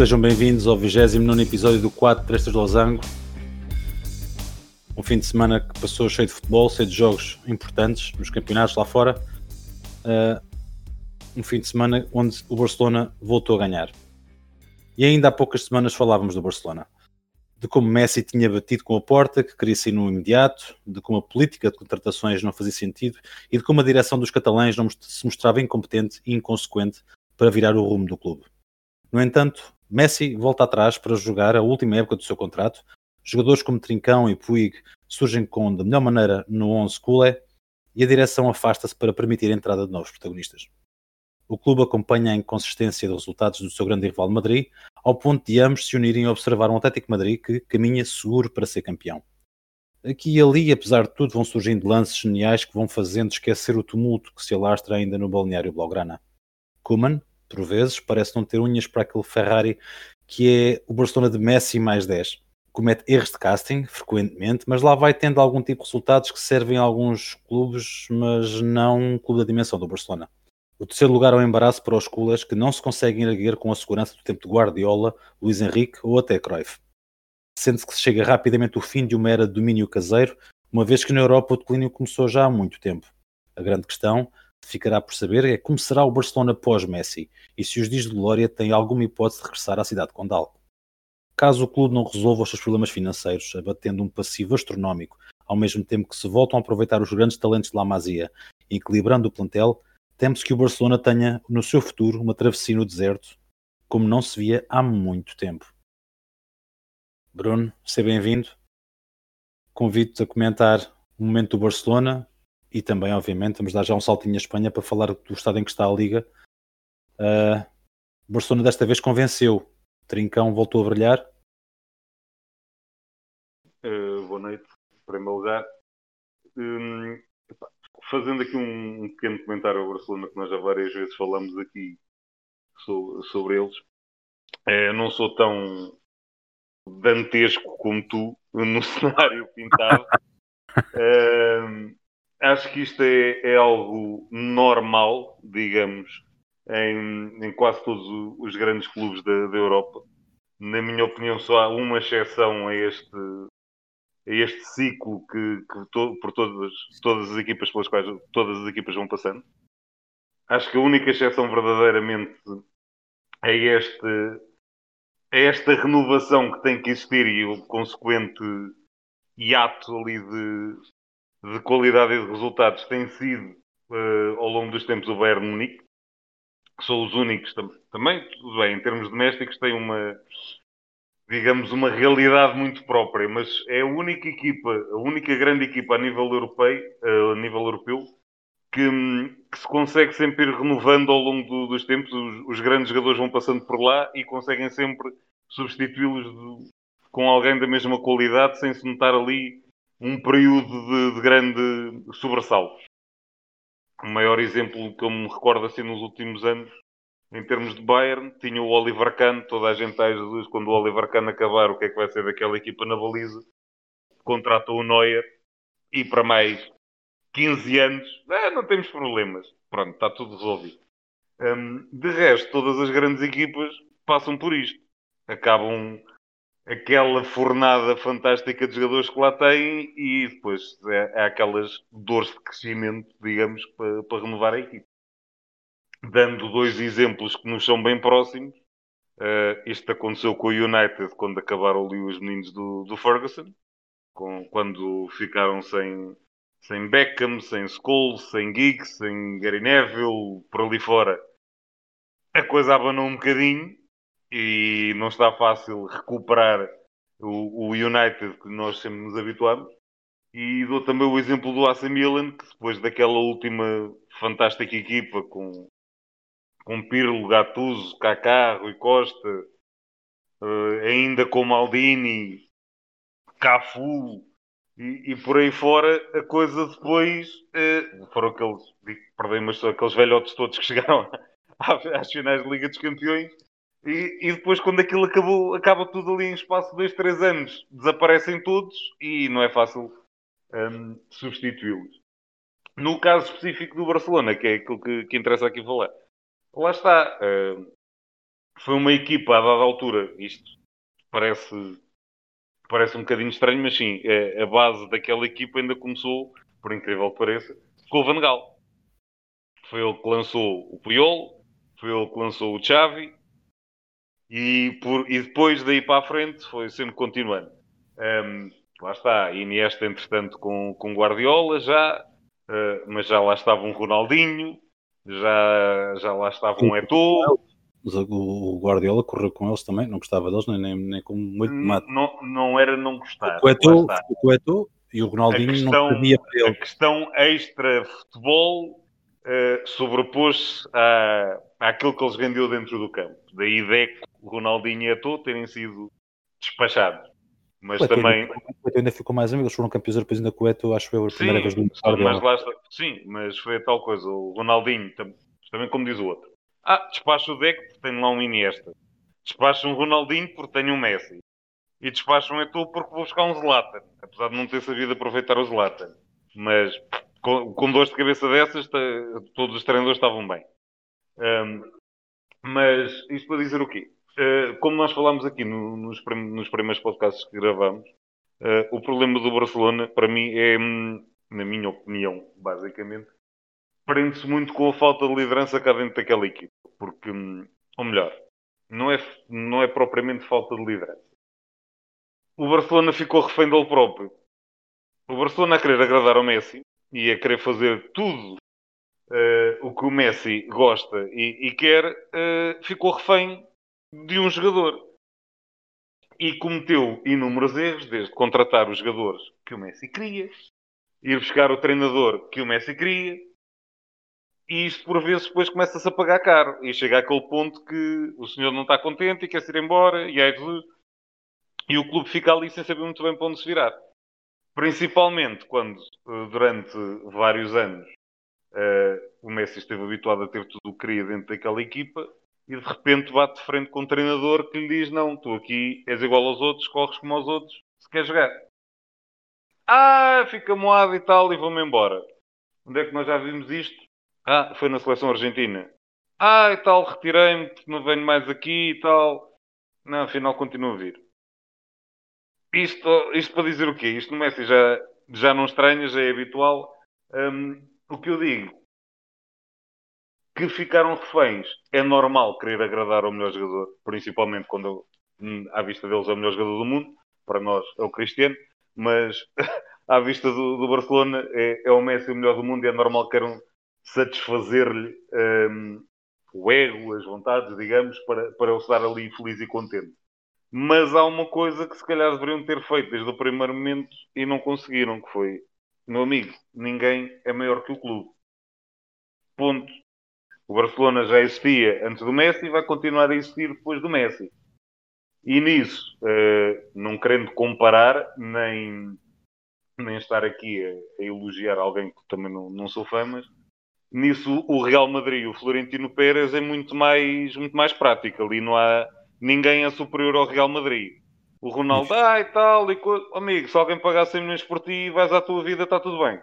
Sejam bem-vindos ao 29 episódio do 4 Trestas de Losango. Um fim de semana que passou cheio de futebol, cheio de jogos importantes nos campeonatos lá fora. Uh, um fim de semana onde o Barcelona voltou a ganhar. E ainda há poucas semanas falávamos do Barcelona. De como Messi tinha batido com a porta, que queria sair no imediato, de como a política de contratações não fazia sentido e de como a direção dos catalães não se mostrava incompetente e inconsequente para virar o rumo do clube. No entanto, Messi volta atrás para jogar a última época do seu contrato. Jogadores como Trincão e Puig surgem com da melhor maneira no 11 culé e a direção afasta-se para permitir a entrada de novos protagonistas. O clube acompanha a inconsistência dos resultados do seu grande rival Madrid, ao ponto de ambos se unirem a observar um Atlético Madrid que caminha seguro para ser campeão. Aqui e ali, apesar de tudo, vão surgindo lances geniais que vão fazendo esquecer o tumulto que se alastra ainda no balneário Blaugrana. Kuman, por vezes, parece não ter unhas para aquele Ferrari que é o Barcelona de Messi mais 10. Comete erros de casting frequentemente, mas lá vai tendo algum tipo de resultados que servem a alguns clubes, mas não um clube da dimensão do Barcelona. O terceiro lugar é um embaraço para os culés que não se conseguem erguer com a segurança do tempo de Guardiola, Luís Henrique ou até Cruyff. Sente-se que se chega rapidamente o fim de uma era de domínio caseiro, uma vez que na Europa o declínio começou já há muito tempo. A grande questão ficará por saber é como será o Barcelona pós-Messi e se os dias de glória têm alguma hipótese de regressar à cidade condal. Caso o clube não resolva os seus problemas financeiros, abatendo um passivo astronómico, ao mesmo tempo que se voltam a aproveitar os grandes talentos de La Masia, equilibrando o plantel, teme-se que o Barcelona tenha no seu futuro uma travessia no deserto, como não se via há muito tempo. Bruno, seja bem-vindo. Convido-te a comentar o momento do Barcelona, e também, obviamente, vamos dar já um saltinho à Espanha para falar do estado em que está a Liga. Uh, Barcelona desta vez convenceu. Trincão voltou a brilhar. Uh, boa noite, em primeiro lugar. Um, fazendo aqui um, um, pequeno comentário ao Barcelona, que nós já várias vezes falamos aqui sobre, sobre eles. É, não sou tão dantesco como tu no cenário pintado. uh, acho que isto é, é algo normal, digamos, em, em, quase todos os grandes clubes da, da, Europa. Na minha opinião, só há uma exceção a este, a este ciclo que, que to, por todas, todas as equipas pelas quais todas as equipas vão passando. Acho que a única exceção verdadeiramente é este é esta renovação que tem que existir e o consequente hiato ali de, de qualidade e de resultados tem sido uh, ao longo dos tempos o Bayern Munique, que são os únicos tam também, tudo bem, em termos domésticos tem uma digamos uma realidade muito própria, mas é a única equipa, a única grande equipa a nível europeu, uh, a nível europeu que, que, se consegue sempre ir renovando ao longo do, dos tempos. Os, os, grandes jogadores vão passando por lá e conseguem sempre substituí-los com alguém da mesma qualidade sem se notar ali um período de, de grande sobressalto. O maior exemplo que eu me recordo assim nos últimos anos, em termos de Bayern, tinha o Oliver Kahn, toda a gente está Jesus, quando o Oliver Kahn acabar, o que é que vai ser daquela equipa na baliza? Contratou o Neuer e para mais 15 anos, ah, não temos problemas. Pronto, está tudo resolvido. Um, de resto, todas as grandes equipas passam por isto. Acabam aquela fornada fantástica de jogadores que lá têm e depois é, é aquelas dores de crescimento, digamos, para, para, renovar a equipe. Dando dois exemplos que nos são bem próximos, uh, isto aconteceu com o United quando acabaram ali os meninos do, do Ferguson, com, quando ficaram sem, sem Beckham, sem Scholes, sem Giggs, sem Gary Neville, por ali fora. A coisa abanou um bocadinho e não está fácil recuperar o, o United que nós sempre nos habituamos. E dou também o exemplo do AC Milan, que depois daquela última fantástica equipa com, com Pirlo, Gattuso, Kaká, Rui Costa, uh, ainda com Maldini, Cafu e, e, por aí fora, a coisa depois uh, foram aqueles, perdão, mas aqueles velhotes todos que chegaram às finais de Liga dos Campeões e, e, depois, quando aquilo acabou, acaba tudo ali em espaço de 2, 3 anos, desaparecem todos e não é fácil um, substituí-los. No caso específico do Barcelona, que é aquilo que, que interessa aqui falar, lá está. Uh, foi uma equipa a dada altura, isto parece, parece um bocadinho estranho, mas sim, a, a base daquela equipa ainda começou, por incrível que pareça, com o Van Gaal. Foi ele que lançou o Puyol, foi ele que lançou o Xavi, e, por, e depois daí para a frente foi sempre continuando. Um, lá está, Iniesta entretanto com, com Guardiola já, uh, mas já lá estava um Ronaldinho, já, já lá estava um Eto'o. O Guardiola correu com eles também, não gostava deles nem, nem com muito mate. Não, não era não gostar. O Eto'o e o Ronaldinho questão, não sabia para ele. A questão extra futebol uh, sobrepôs-se à, àquilo que eles vendeu dentro do campo. Daí Deco, Ronaldinho e Eto'o terem sido despachados. Mas também. o ainda ficou mais amigo, eles foram campeões europeus ainda com o Eto, acho que foi a primeira sim, vez do mas lá está, Sim, mas foi a tal coisa. O Ronaldinho, também como diz o outro. Ah, despacha o Deco porque tem lá um Iniesta. Despacha um Ronaldinho porque tem um Messi. E despacha um Eto'o porque vou buscar um Zlatan. Apesar de não ter sabido aproveitar o Zlatan. Mas com, com dores de cabeça dessas, todos os treinadores estavam bem. Um, mas isto para dizer o quê? Uh, como nós falámos aqui no, nos, nos, primeiros podcasts que gravamos, uh, o problema do Barcelona, para mim, é, na minha opinião, basicamente, prende-se muito com a falta de liderança cá dentro daquela equipe. Porque, hum, ou melhor, não é, não é propriamente falta de liderança. O Barcelona ficou refém dele próprio. O Barcelona a querer agradar ao Messi e a querer fazer tudo uh, o que o Messi gosta e, e quer, uh, ficou refém de um jogador. E cometeu inúmeros erros, desde contratar os jogadores que o Messi queria, ir buscar o treinador que o Messi queria, e isto por vezes depois começa-se a pagar caro. E chega àquele ponto que o senhor não está contente e quer ir embora, e, aí, e o clube fica ali sem saber muito bem para onde se virar. Principalmente quando, eh, durante vários anos, uh, o Messi esteve habituado a ter tudo o que queria dentro daquela equipa e de repente bate de frente com um treinador que lhe diz: Não, tu aqui és igual aos outros, corres como aos outros, se quer jogar. Ah, fica moado e tal, e vou-me embora. Onde é que nós já vimos isto? Ah, foi na seleção argentina. Ah, e tal, retirei-me, não venho mais aqui e tal. Não, afinal continuo a vir. Isto, isto para dizer o quê? Isto no Messi já, já não estranha, já é habitual. Um, o que eu digo, que ficaram reféns, é normal querer agradar ao melhor jogador, principalmente quando hum, à vista deles é o melhor jogador do mundo, para nós é o Cristiano, mas à vista do, do Barcelona é, é, o Messi o melhor do mundo e é normal que queiram satisfazer-lhe um, o ego, as vontades, digamos, para, para ele estar ali feliz e contente. Mas há uma coisa que se calhar deveriam ter feito desde o primeiro momento e não conseguiram, que foi, meu amigo, ninguém é maior que o clube. Ponto. O Barcelona já existia antes do Messi e vai continuar a existir depois do Messi. E nisso, uh, não querendo comparar, nem, nem estar aqui a, a, elogiar alguém que também não, não sou fã, mas nisso o Real Madrid e o Florentino Pérez é muito mais, muito mais prático. Ali não há ninguém é superior ao Real Madrid. O Ronaldo, ah, e tal, e co... amigo, se alguém pagar 100 milhões por ti e vais à tua vida, está tudo bem.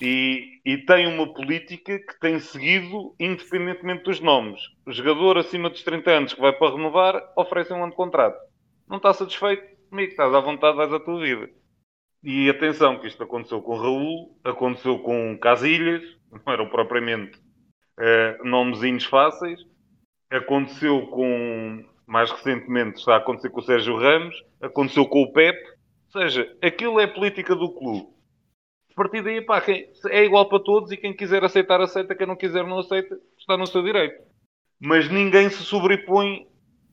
E, e, tem uma política que tem seguido independentemente dos nomes. O jogador acima dos 30 anos que vai para renovar oferece um ano de contrato. Não está satisfeito? Amigo, estás à vontade, vais à tua vida. E atenção, que isto aconteceu com Raul, aconteceu com Casilhas, não eram propriamente uh, nomezinhos fáceis, aconteceu com mais recentemente está a acontecer com o Sérgio Ramos, aconteceu com o Pep. Ou seja, aquilo é política do clube. A partir daí, pá, é igual para todos e quem quiser aceitar, aceita. Quem não quiser, não aceita. Está no seu direito. Mas ninguém se sobrepõe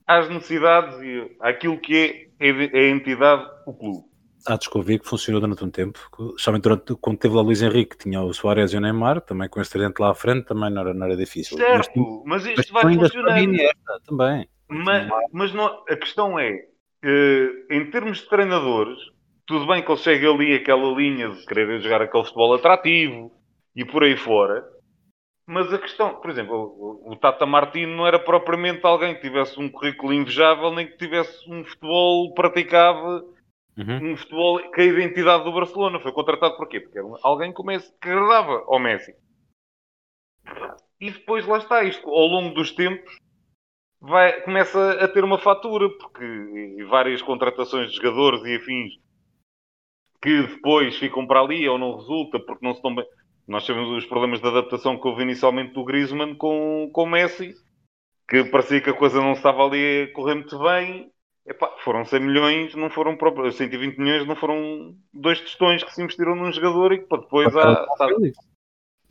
às necessidades e àquilo que é a entidade, o clube. Há de descobrir que funcionou durante um tempo, especialmente durante, quando teve lá o Luís Henrique, tinha o Soares e o Neymar, também com esse tridente lá à frente, também não era, não era difícil. Certo, mas, mas isto vai funcionar. também. Mas, mas não, a questão é, uh, em termos de treinadores, tudo bem que ele chegue ali aquela linha de querer jogar aquele futebol atrativo e por aí fora, mas a questão, por exemplo, o, o Tata Martino não era propriamente alguém que tivesse um currículo invejável, nem que tivesse um futebol praticável, uhum. um futebol que a identidade do Barcelona foi contratado por quê? Porque era alguém que, Messi, que agradava ao Messi. E depois lá está isto, ao longo dos tempos, vai, começa a ter uma fatura, porque várias contratações de jogadores e afins que depois ficam para ali ou não resulta, porque não se estão bem. Nós sabemos os problemas de adaptação que houve inicialmente do Griezmann com, o Messi, que parecia que a coisa não estava ali a correr muito bem. Epá, foram 100 milhões, não foram próprios, 120 milhões, não foram dois testões que se investiram num jogador e que depois há, sabe,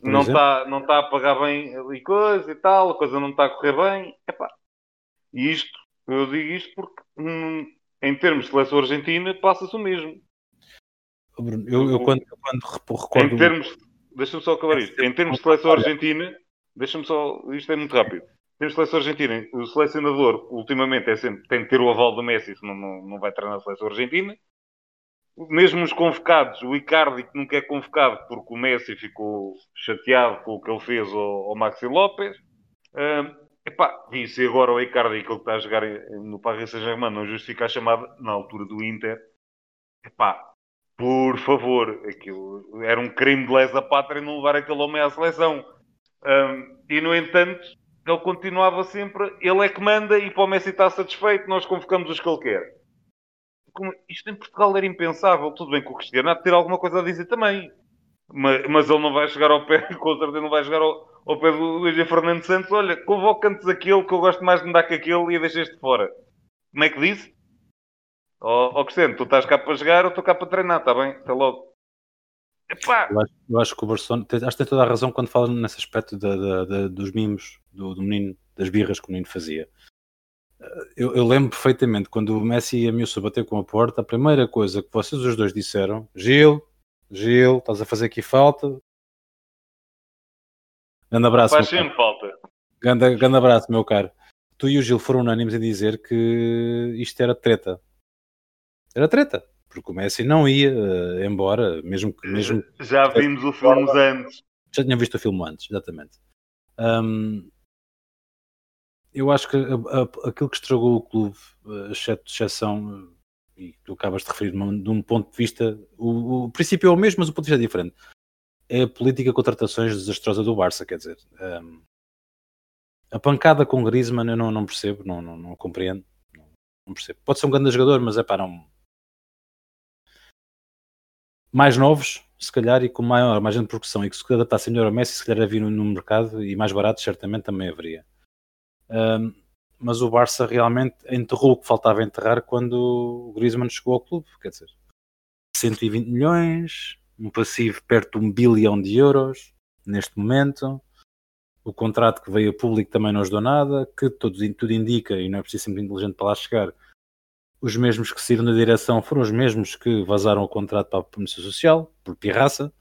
não está não tá a pagar bem ali coisa e tal, a coisa não está a correr bem. Epá, e isto, eu digo isto porque hum, em termos de seleção argentina passa-se o mesmo. Bruno, eu, eu quando, quando recordo. Em termos, deixa-me só acabar isto. Em termos de seleção argentina, deixa-me só, isto é muito rápido. Em termos de seleção argentina, o selecionador ultimamente é sempre, tem de ter o aval do Messi, senão não, não vai treinar a seleção argentina. Mesmo os convocados, o Icardi que nunca é convocado porque o Messi ficou chateado com o que ele fez ao, ao Maxi López. Uh, epá, disse agora o Icardi que ele está a jogar no Paris Saint-Germain não justifica a chamada na altura do Inter. Epá, por favor, aquilo era um crime de lesa pátria não levar aquele homem à seleção. Um, e no entanto, ele continuava sempre, ele é que manda e para o Messi está satisfeito, nós convocamos os que ele quer. Como, isto em Portugal era impensável. Tudo bem que o Cristiano há de ter alguma coisa a dizer também. Mas, mas ele não vai chegar ao pé, com certeza não vai chegar ao, ao pé do Luís Fernando Santos. Olha, convoca antes aquele que eu gosto mais de me dar que aquele e deixa este fora. Como é que disse? Ó oh, oh, Cristiano, tu estás cá para jogar ou estou cá para treinar, está bem? Até logo. Epá. Eu, acho, eu acho que o Barcelona, acho que tem toda a razão quando fala nesse aspecto da, da, da, dos mimos do, do, menino, das birras que o menino fazia. Eu, eu, lembro perfeitamente quando o Messi e a Milson bater com a porta, a primeira coisa que vocês os dois disseram, Gil, Gil, estás a fazer aqui falta. Grande abraço. Faz sempre falta. Grande, grande abraço, meu caro. Tu e o Gil foram unânimes em dizer que isto era treta era treta, porque o Messi não ia uh, embora, mesmo que. Mesmo já vimos o filme antes. Já tinha visto o filme antes, exatamente. Um, eu acho que a, a, aquilo que estragou o clube, uh, exceção, e tu acabas de referir de um ponto de vista, o, o, princípio é o mesmo, mas o ponto de vista é diferente. É a política de contratações desastrosa do Barça, quer dizer. Um, a pancada com Griezmann eu não, não percebo, não, não, não compreendo. Não, não, percebo. Pode ser um grande jogador, mas é para não, mais novos, se calhar, e com maior margem de progressão, e que se adaptassem melhor ao Messi, se calhar havia no, no mercado, e mais barato, certamente também haveria. Um, mas o Barça realmente enterrou o que faltava enterrar quando o Griezmann chegou ao clube, quer dizer, 120 milhões, um passivo perto de um bilhão de euros neste momento, o contrato que veio a público também não ajudou nada, que tudo, tudo indica, e não é preciso ser muito inteligente para lá chegar, os mesmos que saíram da direção foram os mesmos que vazaram o contrato para a Polícia Social, por pirraça.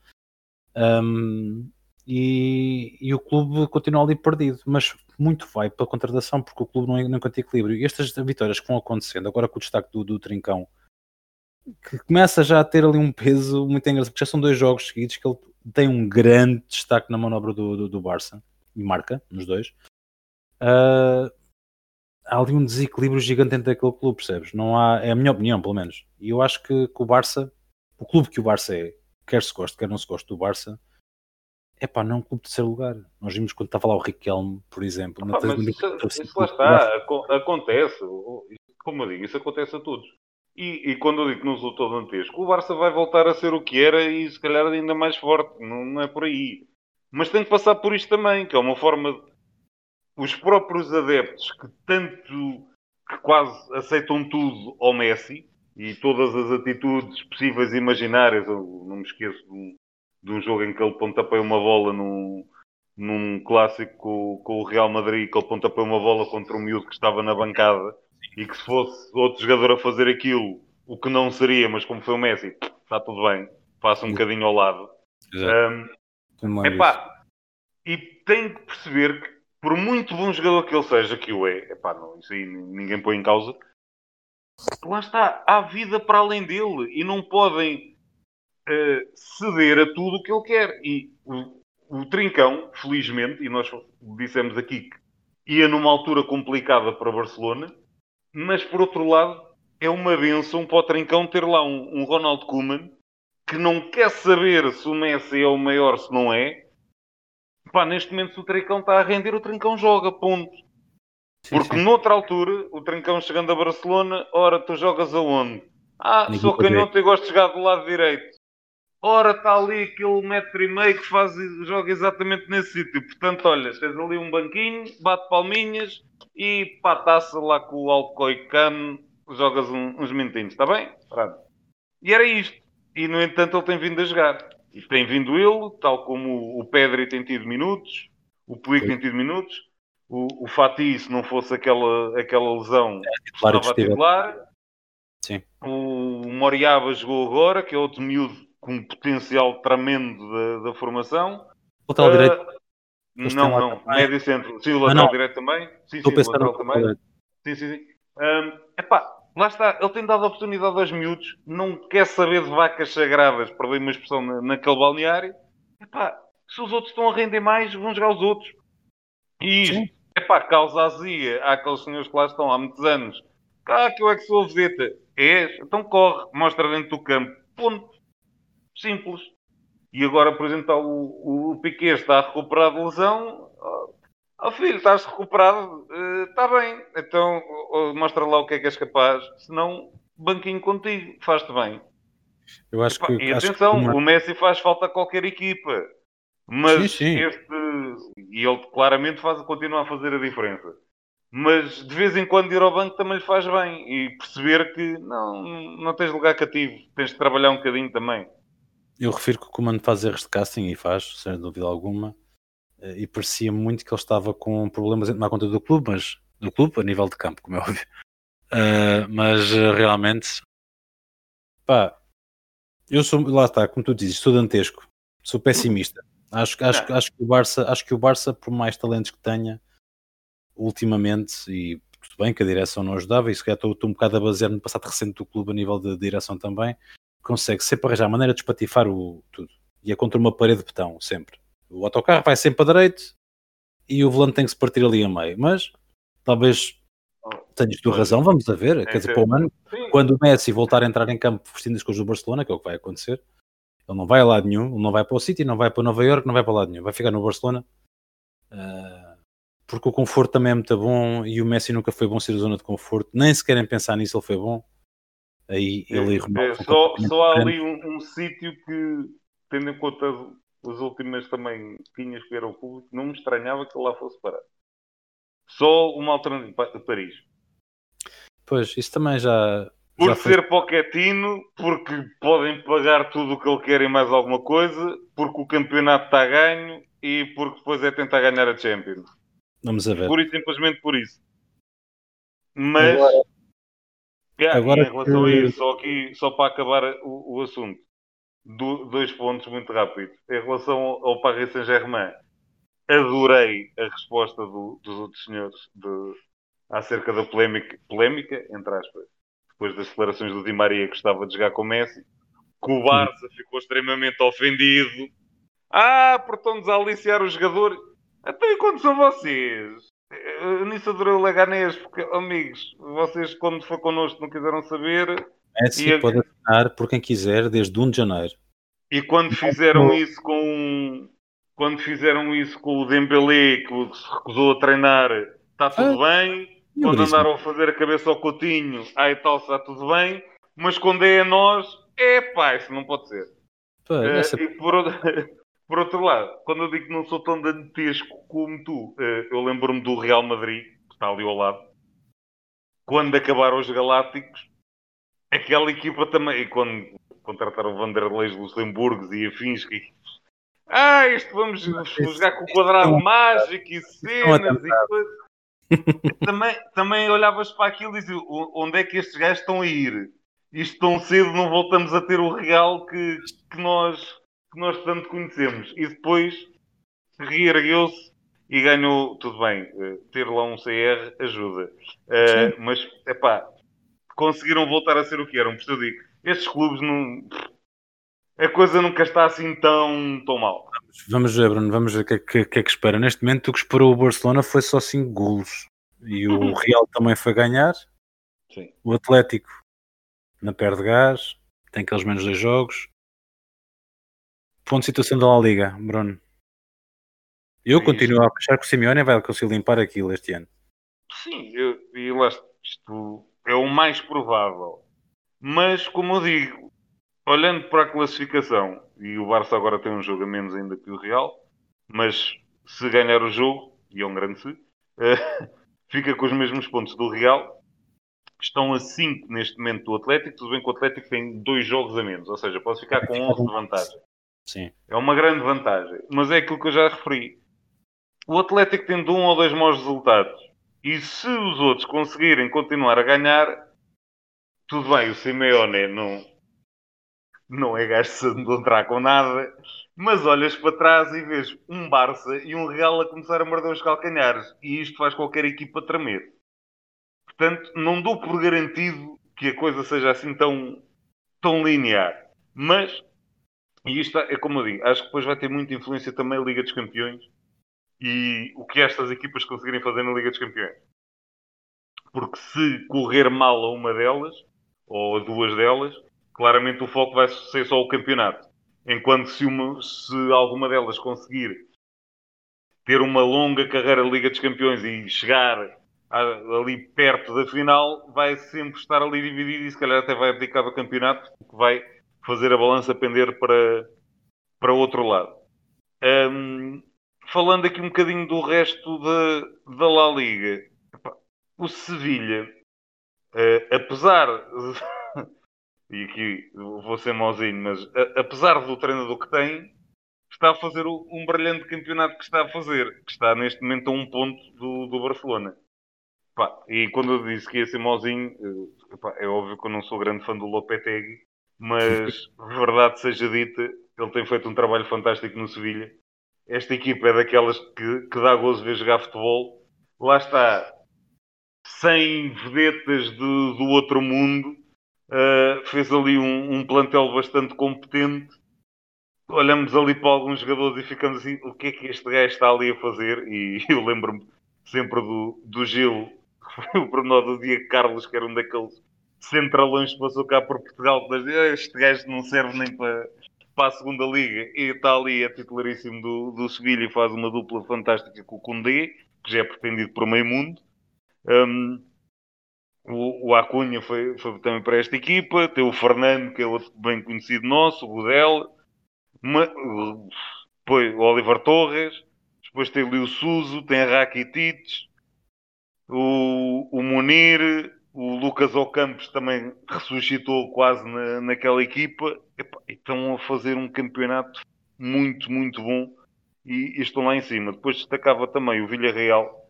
Um, e, e, o clube continua ali perdido, mas muito vai para a contratação porque o clube não, não encontra equilíbrio. E estas vitórias que vão acontecendo, agora com o destaque do, do Trincão, que começa já a ter ali um peso muito engraçado, porque já são dois jogos seguidos que ele tem um grande destaque na manobra do, do, do Barça e marca nos dois. Uh, há ali um desequilíbrio gigante dentro daquele clube, percebes? Não há, é a minha opinião, pelo menos. E eu acho que, que o Barça, o clube que o Barça é, quer se goste, quer não se goste do Barça, é pá, não é um clube de terceiro lugar. Nós vimos quando estava lá o Riquelme, por exemplo. Ah, mas isso, isso, isso lá está, acontece. Como eu digo, isso acontece a todos. E, e, quando eu digo que não resultou dantesco, o Barça vai voltar a ser o que era e se calhar ainda mais forte. Não, não é por aí. Mas tem que passar por isto também, que é uma forma os próprios adeptos que tanto que quase aceitam tudo ao Messi e todas as atitudes possíveis e imaginárias. Eu não me esqueço de um, de um jogo em que ele pontapeia uma bola num, num clássico com, com, o Real Madrid, que ele pontapeia uma bola contra um miúdo que estava na bancada e que se fosse outro jogador a fazer aquilo, o que não seria, mas como foi o Messi, está tudo bem, passa um bocadinho ao lado. Um, epá, e tem que perceber que por muito bom jogador que ele seja, que o é, epá, não, isso aí ninguém põe em causa, lá está, há vida para além dele e não podem uh, ceder a tudo o que ele quer. E o, o Trincão, felizmente, e nós dissemos aqui que ia numa altura complicada para Barcelona, mas por outro lado, é uma benção para o Trincão ter lá um, um Ronald Koeman que não quer saber se o Messi é o maior, se não é, Pá, neste momento, se o Trincão está a render, o Trincão joga, ponto. Sim, Porque sim. noutra altura, o Trincão chegando a Barcelona, ora, tu jogas aonde? Ah, Ninguém sou canhoto e gosto de jogar do lado direito. Ora, está ali aquele metro e meio que faz, joga exatamente nesse sítio. Portanto, olha, tens ali um banquinho, bate palminhas e pá, taça lá com o Alcoy Cam, jogas um, uns minutinhos, está bem? Pronto. E era isto. E, no entanto, ele tem vindo a jogar. E tem vindo ele, tal como o Pedri tem tido minutos, o Puig tem tido minutos, o, o Fatih, se não fosse aquela, aquela lesão, é, estava a titular. Sim. O Moriaba jogou agora, que é outro miúdo com um potencial tremendo da, da formação. Lateral uh, direito. Não, não. Médio centro. Sim, o lateral ah, direito também. Sim, Estou sim, o lateral também. Sim, sim, sim. Um, epá, lá está. Ele tem dado a oportunidade aos miúdos. Não quer saber de vacas sagradas, perdoe uma expressão na, naquele balneário. Epá, se os outros estão a render mais, vão jogar os outros. E isto, epá, causa azia àqueles senhores que lá estão há muitos anos. Ah, que eu é que sou a vedeta. És? Então corre, mostra dentro do campo. Ponto. Simples. E agora, por exemplo, o, o Piquet está a recuperar de lesão. Oh, filho, estás recuperado? Uh, está bem. Então oh, mostra lá o que é que és capaz. Senão, banquinho contigo. Faz-te bem. Eu acho que, e atenção, que o Messi faz falta a qualquer equipa. Mas sim, sim. este. E ele claramente faz, continua a fazer a diferença. Mas de vez em quando ir ao banco também lhe faz bem. E perceber que não, não tens lugar cativo. Tens de trabalhar um bocadinho também. Eu refiro que o comando faz erros de casting e faz, sem dúvida alguma, eh, e parecia muito que ele estava com problemas em tomar conta do clube, mas do clube a nível de campo, como é óbvio. Uh, mas uh, realmente, pá, eu sou, lá está, como tu dizes, sou dantesco, sou pessimista. Acho, acho, acho, que o Barça, acho que o Barça, por mais talentos que tenha, ultimamente, e tudo bem que a direção não ajudava, e se calhar estou, estou um bocado a basear no passado recente do clube a nível de direção também, consegue sempre arranjar a maneira de espatifar o tudo. E é contra uma parede de betão, sempre. O autocarro vai sempre a direito e o volante tem que se partir ali a meio. Mas talvez tenhas tu razão, vamos a ver. Quer dizer, para o ano, quando o Messi voltar a entrar em campo vestindo as coisas do Barcelona, que é o que vai acontecer, ele não vai a lado nenhum, ele não vai para o City, não vai para Nova York, não vai para lado nenhum, vai ficar no Barcelona. Uh, porque o conforto também é muito bom e o Messi nunca foi bom ser zona de conforto, nem se querem pensar nisso, ele foi bom. Aí ele é, é, só, só há ali um, um sítio que, tendo em conta as últimas também pinhas que vieram ao público, não me estranhava que ele lá fosse parar. Só uma alternativa de Paris. Pois, isso também já. Por já ser Pochettino, porque podem pagar tudo o que ele quer e mais alguma coisa, porque o campeonato está ganho e porque depois é tentar ganhar a Champions. Vamos a ver. E simplesmente por isso. Mas. Agora Yeah, Agora em relação que... a isso, só, aqui, só para acabar o, o assunto, do, dois pontos muito rápidos. Em relação ao Paris Saint-Germain, adorei a resposta do, dos outros senhores de, acerca da polémica, polémica, entre aspas, depois das declarações do Di Maria que gostava de jogar com o Messi, que o Barça ficou extremamente ofendido. Ah, porque estão-nos a aliciar os jogadores. Até quando são vocês? nisso adorei o Leganês, porque, amigos, vocês quando foi connosco não quiseram saber. Messi e... pode assinar por quem quiser desde 1 de janeiro. E quando fizeram isso com quando fizeram isso com o Dembélé, que se recusou a treinar, está tudo ah, bem. Quando andaram a fazer a cabeça ao Coutinho, aí tal, está tudo bem. Mas quando é a nós, é pá, isso não pode ser. Pá, uh, essa... E por, por outro lado, quando eu digo que não sou tão dantesco como tu, eh, eu lembro-me do Real Madrid, que está ali ao lado. Quando acabaram os Galácticos, aquela equipa também, e quando contrataram Vanderlei Luxemburgo e afins, que ah, isto vamos jogar com o quadrado mágico e cenas e coisas. também, também olhavas para aquilo e dizias onde é que estes gajos estão a ir? Isto tão cedo não voltamos a ter o real que, que nós que nós tanto conhecemos. E depois reergueu-se e ganhou. Tudo bem, eh, ter lá um CR ajuda. Uh, mas, é pá, conseguiram voltar a ser o que eram. Por isso eu digo, estes clubes não. A coisa nunca está assim tão, tão mal. Vamos ver, Bruno, vamos ver o que, que, que, é que espera. Neste momento, o que esperou o Barcelona foi só 5 golos. E o uhum. Real também foi ganhar. Sim. O Atlético na perde gás, tem aqueles menos dois jogos. Ponto de situação da La Liga, Bruno. Eu é continuo a achar que o Simeone vai conseguir limpar aquilo este ano. sim, eu, e lá isto é o mais provável. Mas, como eu digo, olhando para a classificação, e o Barça agora tem um jogo a menos ainda que o Real, mas se ganhar o jogo, e é um grande se, uh, fica com os mesmos pontos do Real. Estão a 5 neste momento do Atlético, tudo bem que o Atlético tem dois jogos a menos, ou seja, pode ficar com 11 de vantagem. Sim. É uma grande vantagem, mas é aquilo que eu já referi. O Atlético tendo um ou dois maus resultados, e se os outros conseguirem continuar a ganhar, tudo bem, o Simeone não, não é gajo de encontrar com nada, mas olhas para trás e vês um Barça e um Real a começar a morder os calcanhares. E isto faz qualquer equipa tremer. Portanto, não dou por garantido que a coisa seja assim tão, tão linear. Mas, e isto é como eu digo, acho que depois vai ter muita influência também a Liga dos Campeões e o que estas equipas conseguirem fazer na Liga dos Campeões. Porque se correr mal a uma delas, ou a duas delas, claramente o foco vai ser só o campeonato. Enquanto se, uma, se alguma delas conseguir ter uma longa carreira de Liga dos Campeões e chegar a, ali perto da final, vai sempre estar ali dividido e se calhar até vai abdicar do campeonato, o que vai fazer a balança pender para, para outro lado. Um, falando aqui um bocadinho do resto da, da La Liga, o Sevilha, uh, apesar e aqui vou ser mauzinho, mas a, apesar do treinador que tem, está a fazer o, um brilhante campeonato que está a fazer, que está neste momento a um ponto do, do Barcelona. Pá, e quando eu disse que ia ser mauzinho, pá, é óbvio que eu não sou grande fã do Lopetegui, mas verdade seja dita, ele tem feito um trabalho fantástico no Sevilha. Esta equipa é daquelas que, que dá gozo ver jogar futebol. Lá está, sem vedetas do, do outro mundo, Uh, fez ali um, um, plantel bastante competente. Olhamos ali para alguns jogadores e ficamos assim: o que é que este gajo está ali a fazer? E eu lembro-me sempre do, do Gil, o pormenor do dia Carlos, que era um daqueles centralões que passou cá por Portugal, mas este gajo não serve nem para, para a segunda liga. E está ali, é titularíssimo do, do Sevilha e faz uma dupla fantástica com o Condé, que já é pretendido por meio mundo. Um, o, o Acunha foi, foi, também para esta equipa. Tem o Fernando, que é outro bem conhecido nosso, o Godel. depois o Oliver Torres. Depois tem ali o Suso, tem a Rakitic, o, o Munir, o Lucas Ocampos também ressuscitou quase na, naquela equipa. e estão a fazer um campeonato muito, muito bom e, e estão lá em cima. Depois destacava também o Villarreal,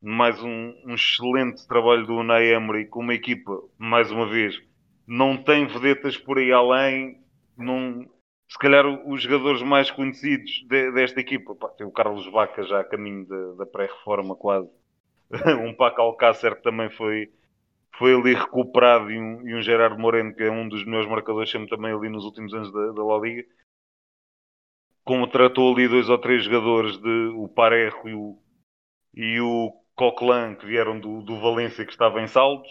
mais um, um, excelente trabalho do Unai Emery com uma equipa, mais uma vez, não tem vedetas por aí além, não, se calhar os jogadores mais conhecidos de, desta equipa, tem o Carlos Vaca já a caminho da, da pré-reforma quase, um Paco Alcácer que também foi, foi ali recuperado e um, e um, Gerardo Moreno que é um dos melhores marcadores sempre também ali nos últimos anos da, da La Liga como tratou ali dois ou três jogadores de o Parejo e o, e o Coquelin, que vieram do, do Valência, que estava em saldos.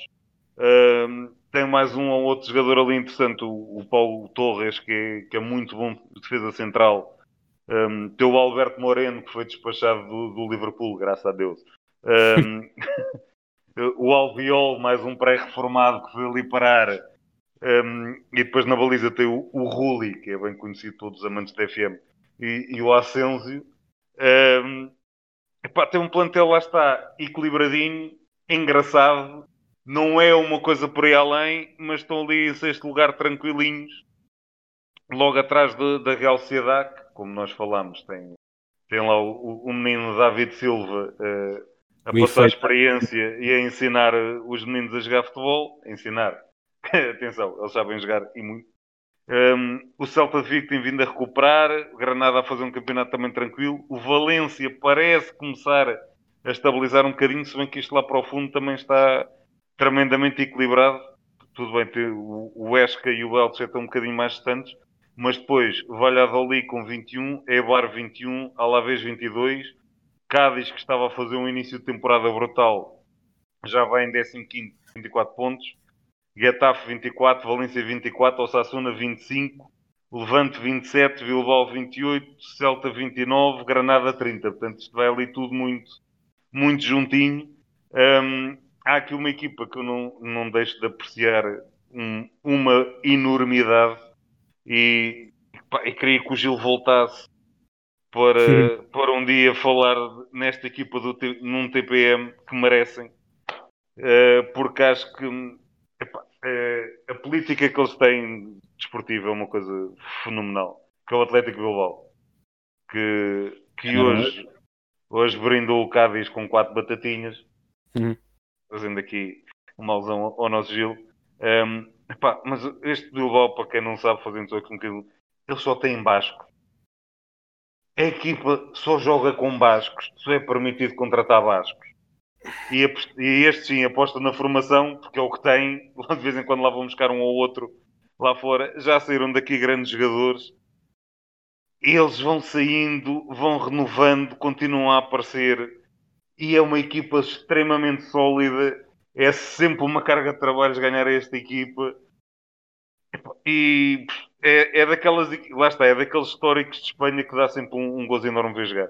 Um, tem mais um ou outro jogador ali interessante, o, o Paulo Torres, que é, que é, muito bom de defesa central. Um, tem o Alberto Moreno, que foi despachado do, do Liverpool, graças a Deus. Um, o Albiol, mais um pré-reformado que foi ali parar. Um, e depois na baliza tem o, o Ruli, que é bem conhecido todos os amantes da FM, e, e o Asensio. Um, Epá, tem um plantel lá está equilibradinho, engraçado, não é uma coisa por aí além, mas estão ali em sexto lugar tranquilinhos, logo atrás da Real Sociedade, como nós falamos, tem, tem lá o, o menino David Silva uh, a o passar a experiência e a ensinar eh, os meninos a jogar futebol, a ensinar, atenção, eles sabem jogar e muito, um, o Celta de Vigo tem vindo a recuperar, o Granada a fazer um campeonato também tranquilo. O Valência parece começar a estabilizar um bocadinho, se bem que isto lá para o fundo também está tremendamente equilibrado. Tudo bem, o Esca e o Elche estão um bocadinho mais distantes, mas depois Valladolid com 21, Eibar 21, Alavés 22, Cádiz que estava a fazer um início de temporada brutal, já vai em 15 24 pontos. Getafe 24, Valência 24, Osasuna 25, Levante 27, Bilbao 28, Celta 29, Granada 30. Portanto, isto vai ali tudo muito, muito juntinho. Um, há aqui uma equipa que eu não, não deixo de apreciar um, uma enormidade e, pá, e queria que o Gil voltasse para, para um dia falar nesta equipa do, num TPM que merecem, uh, porque acho que epá, uh, a política que eles têm desportiva é uma coisa fenomenal, que é o Atlético Bilbao, que, que é hoje, hoje brindou o Cádiz com quatro batatinhas, uhum. fazendo aqui uma alusão ao nosso Gil. Um, epá, mas este Bilbao, para quem não sabe, fazendo só com aquilo, ele só tem Basco a equipa só joga com bascos, só é permitido contratar bascos. E, e este sim aposta na formação, porque é o que tem. De vez em quando lá vão buscar um ou outro lá fora. Já saíram daqui grandes jogadores. Eles vão saindo, vão renovando, continuam a aparecer. E é uma equipa extremamente sólida. É sempre uma carga de trabalhos ganhar esta equipa. E é, é daquelas, lá está, é daqueles históricos de Espanha que dá sempre um, um gozo enorme ver jogar.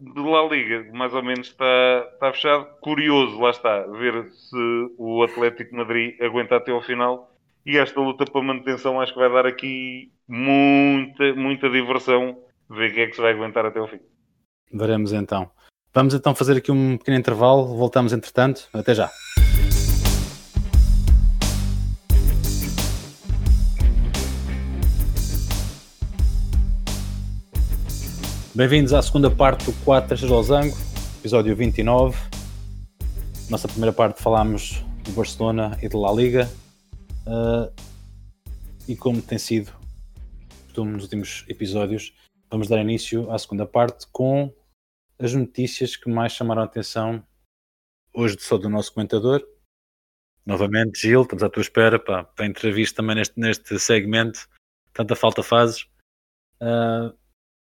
De La Liga, mais ou menos está, está fechado. Curioso, lá está, ver se o Atlético Madrid aguenta até ao final. E esta luta para manutenção acho que vai dar aqui muita, muita diversão. Ver quem é que se vai aguentar até ao fim. Veremos então. Vamos então fazer aqui um pequeno intervalo. Voltamos entretanto. Até já. Bem-vindos à segunda parte do 4 Trechas Losango, episódio 29. Nossa primeira parte falámos do Barcelona e de La Liga. Uh, e como tem sido costume nos últimos episódios, vamos dar início à segunda parte com as notícias que mais chamaram a atenção hoje só do nosso comentador. Novamente, Gil, estamos à tua espera para, para a entrevista também neste, neste segmento. Tanta falta fazes. Uh,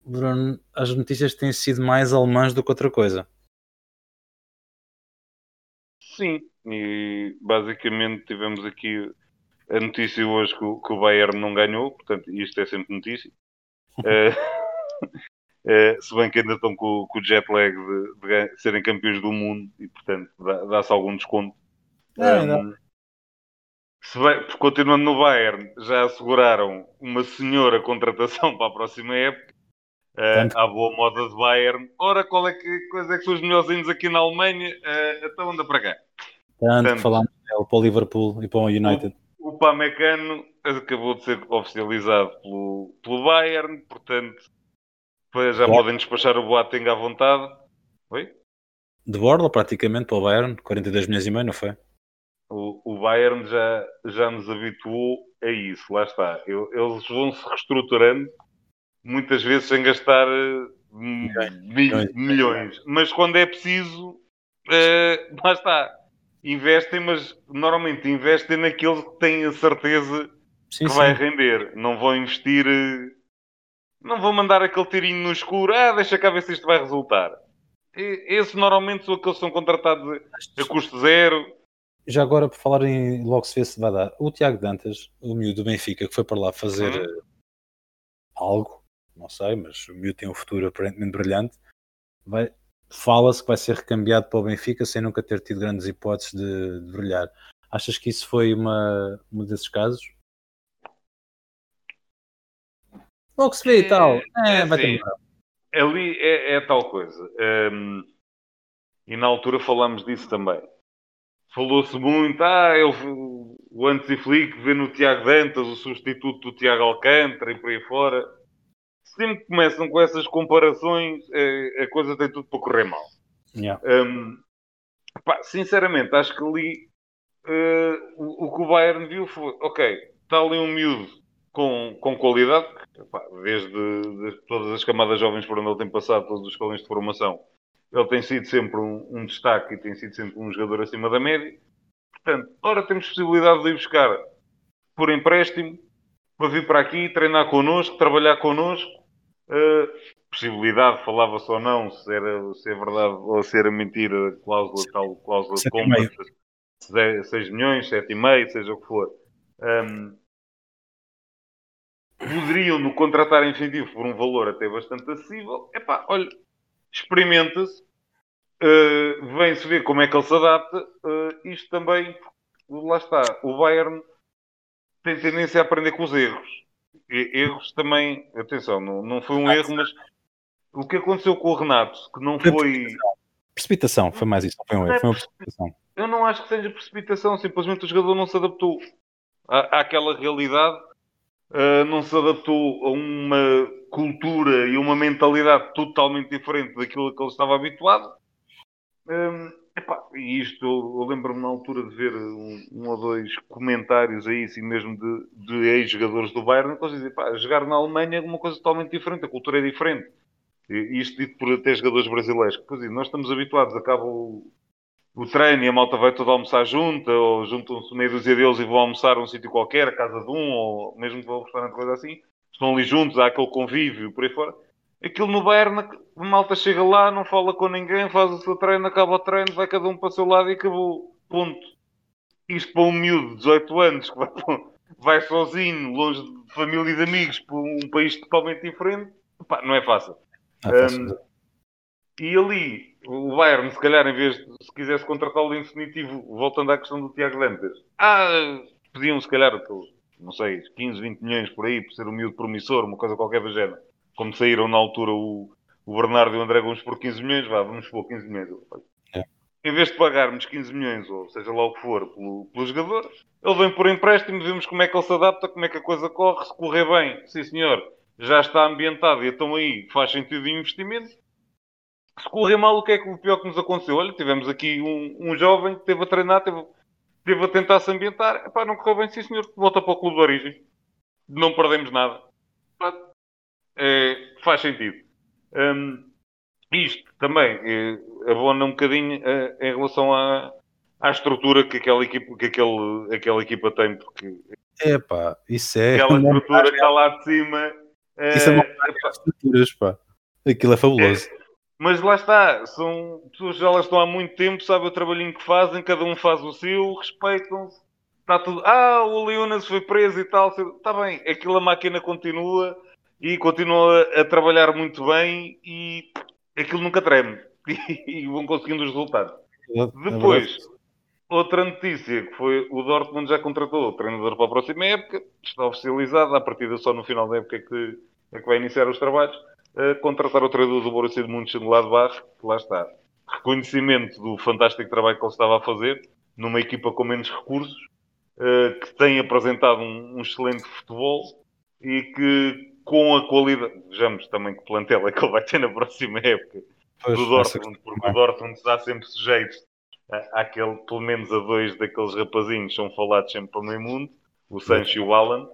Bruno, as notícias têm sido mais alemãs do que outra coisa. Sim, e basicamente tivemos aqui a notícia hoje que o, que o Bayern não ganhou, portanto, isto é sempre notícia. é, é, se bem que ainda estão com, com o jet lag de, de, serem campeões do mundo e, portanto, dá-se algum desconto. É, um, se bem, continuando no Bayern, já asseguraram uma senhora contratação para a próxima época Uh, à boa moda de Bayern. Ora, qual é que coisa é que são os melhorzinhos aqui na Alemanha? Uh, então anda para cá. Tanto falamos dele para o Liverpool e para o United. O, o Pamecano acabou de ser oficializado pelo, pelo Bayern, portanto já podem despachar o Boateng à vontade. Oi? De borla praticamente para o Bayern, 42 milhões e meio, não foi? O, o Bayern já, já nos habituou a isso, lá está. Eu, eles vão se reestruturando muitas vezes sem gastar uh, milhões, milhões. Mas quando é preciso, uh, lá está. Investem, mas normalmente investem naqueles que têm a certeza sim, que sim. vai render. Não vão investir. Uh, não vão mandar aquele tirinho no escuro. Ah, deixa cá ver se isto vai resultar. Esses normalmente são aqueles que são contratados a custo zero. Já agora, por falar em logo se vê se vai dar, o Tiago Dantas, o miúdo do Benfica, que foi para lá fazer uhum. algo, não sei, mas o miúdo tem um futuro aparentemente brilhante. Vai, fala-se que vai ser recambiado para o Benfica sem nunca ter tido grandes hipóteses de, de brilhar. Achas que isso foi uma, um desses casos? Logo se vê e tal. É, é vai ter Ali é, é, tal coisa. Um, e na altura falámos disso também. Falou-se muito, ah, eu, o Antes Flick vê no Tiago Dantas o substituto do Tiago Alcântara e por aí fora sempre que começam com essas comparações, a, a coisa tem tudo para correr mal. Yeah. Um, pá, sinceramente, acho que ali uh, o, o, que o Bayern viu foi: ok, está ali um miúdo com, com qualidade, pá, desde de todas as camadas jovens por onde ele tem passado, todos os escalões de formação, ele tem sido sempre um, um, destaque e tem sido sempre um jogador acima da média. Portanto, ora temos possibilidade de ir buscar por empréstimo para vir para aqui, treinar connosco, trabalhar connosco Uh, possibilidade, falava-se ou não, se, era, se é verdade ou se era mentira, cláusula, tal cláusula de compra, 6 milhões, 7,5, seja o que for. Um, poderiam no contratar incentivo por um valor até bastante acessível. Epá, olha, experimenta-se. uh, vem-se ver como é que ele se adapta. Uh, isto também, lá está, o Bayern tem tendência a aprender com os erros. Erros também, atenção, não, não foi um erro, mas o que aconteceu com o Renato, que não foi. Precipitação, foi mais isso, não foi um erro, foi uma precipitação. Eu não acho que seja precipitação, simplesmente o jogador não se adaptou à, àquela realidade, uh, não se adaptou a uma cultura e uma mentalidade totalmente diferente daquilo que ele estava habituado. Um, epá, isto, eu lembro-me na altura de ver um, um, ou dois comentários aí, assim mesmo de, de ex-jogadores do Bayern, que eles dizem, pá, jogar na Alemanha é uma coisa totalmente diferente, a cultura é diferente. E isto dito por até jogadores brasileiros, que, pois, nós estamos habituados, acaba o, o treino e a malta vai toda almoçar junta, ou juntam-se meio dúzia deles e vão almoçar a um sítio qualquer, a casa de um, ou mesmo para um restaurante, coisa assim, estão ali juntos, há aquele convívio por aí fora. Aquilo no Bayern, a malta chega lá, não fala com ninguém, faz o seu treino, acaba o treino, vai cada um para o seu lado e acabou. Ponto. Isto para um miúdo de 18 anos que vai, vai sozinho, longe de família e de amigos, para um país totalmente diferente, não é fácil. É fácil. Um, e ali, o Bayern, se calhar, em vez de, se quisesse contratá-lo em definitivo, voltando à questão do Tiago Lentes, ah, pediam se calhar, não sei, 15, 20 milhões por aí, por ser um miúdo promissor, uma coisa qualquer do género. Como saíram na altura o, o Bernardo e o André Gomes por 15 milhões, vá, vamos pôr 15 milhões. É. Em vez de pagarmos 15 milhões, ou seja lá o que for, pelo, pelo jogador, ele vem por empréstimo, vemos como é que ele se adapta, como é que a coisa corre, se correr bem, sim senhor, já está ambientado e então aí faz sentido de investimento se correr mal, o que é que o pior que nos aconteceu? Olha, tivemos aqui um, um jovem que teve a treinar, teve, teve a tentar se ambientar. Epá, não correu bem, sim senhor, volta para o clube de origem. Não perdemos nada. É, faz sentido. Um, isto também é, abona um bocadinho é, em relação à, à estrutura que aquela equipa, que aquele, aquela equipa tem, porque Epá, isso é. Aquela estrutura que está lá de cima. Isso é uma estruturas, pá. Aquilo é fabuloso. É, mas lá está, são pessoas que já lá estão há muito tempo, sabem o trabalhinho que fazem, cada um faz o seu, respeitam-se. Está tudo. Ah, o Leonas foi preso e tal. Está bem, aquilo a máquina continua e continua a trabalhar muito bem e aquilo nunca treme. E vão conseguindo os resultados. É Depois, outra notícia que foi o Dortmund já contratou o treinador para a próxima época, está oficializado, a partida só no final da época é que, é que vai iniciar os trabalhos contratar o treinador do Borussia de Mönchengladbach, que lá está. Reconhecimento do fantástico trabalho que ele estava a fazer, numa equipa com menos recursos, uh, que tem apresentado um, um, excelente futebol e que com a qualidade, vejamos também que plantel é que ele vai ter na próxima época pois, do Dortmund, porque o Dortmund está sempre sujeito àquele, pelo menos a dois daqueles rapazinhos são falados sempre para o meio mundo, o Sancho e o Alan.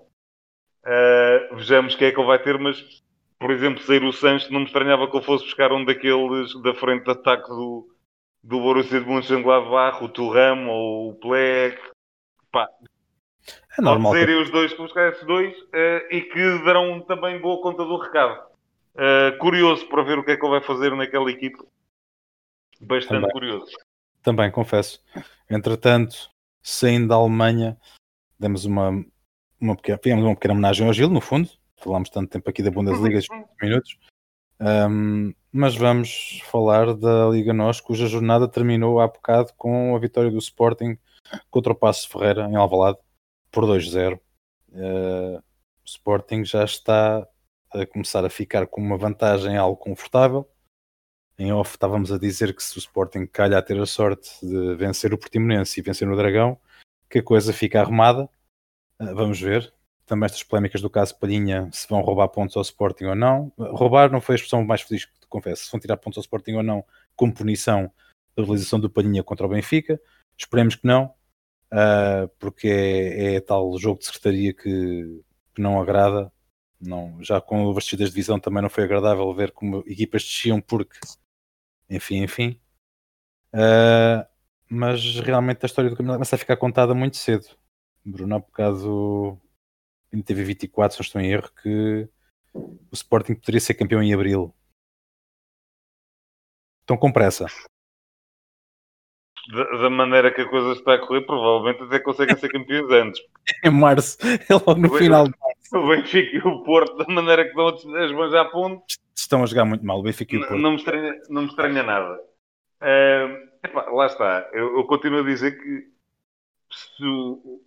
Uh, vejamos quem é que ele vai ter, mas por exemplo, sair o Sancho, não me estranhava que ele fosse buscar um daqueles da frente de ataque do, do Borussia de Mönchengladbach, o Thuram ou o Plek. Pá, é normal. Serem os dois que buscar esses dois uh, e que darão também boa conta do recado. Uh, curioso para ver o que é que ele vai fazer naquela equipe. Bastante também. curioso. Também, confesso. Entretanto, saindo da Alemanha, demos uma, uma pequena, fizemos uma pequena homenagem ao Gil, no fundo, falámos tanto tempo aqui da Bundesliga, uhum. minutos. Um, mas vamos falar da Liga Nós, cuja jornada terminou há bocado com a vitória do Sporting contra o Passo Ferreira em Alvalade por 2-0. Uh, o Sporting já está a começar a ficar com uma vantagem algo confortável. Em off estávamos a dizer que se o Sporting calha a ter a sorte de vencer o Portimonense e vencer no Dragão, que a coisa fica arrumada. Uh, vamos ver também estas polémicas do caso Palhinha, se vão roubar pontos ao Sporting ou não. Roubar não foi a expressão mais feliz que te confesso, se vão tirar pontos ao Sporting ou não, como punição da realização do Palhinha contra o Benfica. Esperemos que não, uh, porque é, é, tal jogo de secretaria que, que não agrada. Não, já com o vestido da divisão também não foi agradável ver como equipas desciam porque, enfim, enfim. Uh, mas realmente a história do campeonato começa a ficar contada muito cedo. Bruno, há bocado teve 24, se não estou em erro, que o Sporting poderia ser campeão em abril. Estão com pressa. Da, maneira que a coisa está a correr, provavelmente até conseguem ser campeões antes. em março, é logo no o final de março. O Benfica e o Porto, da maneira que estão as mãos a ponto. Estão a jogar muito mal, o Benfica e o Porto. Não, me estranha, não me estranha nada. Uh, epá, lá está. Eu, eu, continuo a dizer que se,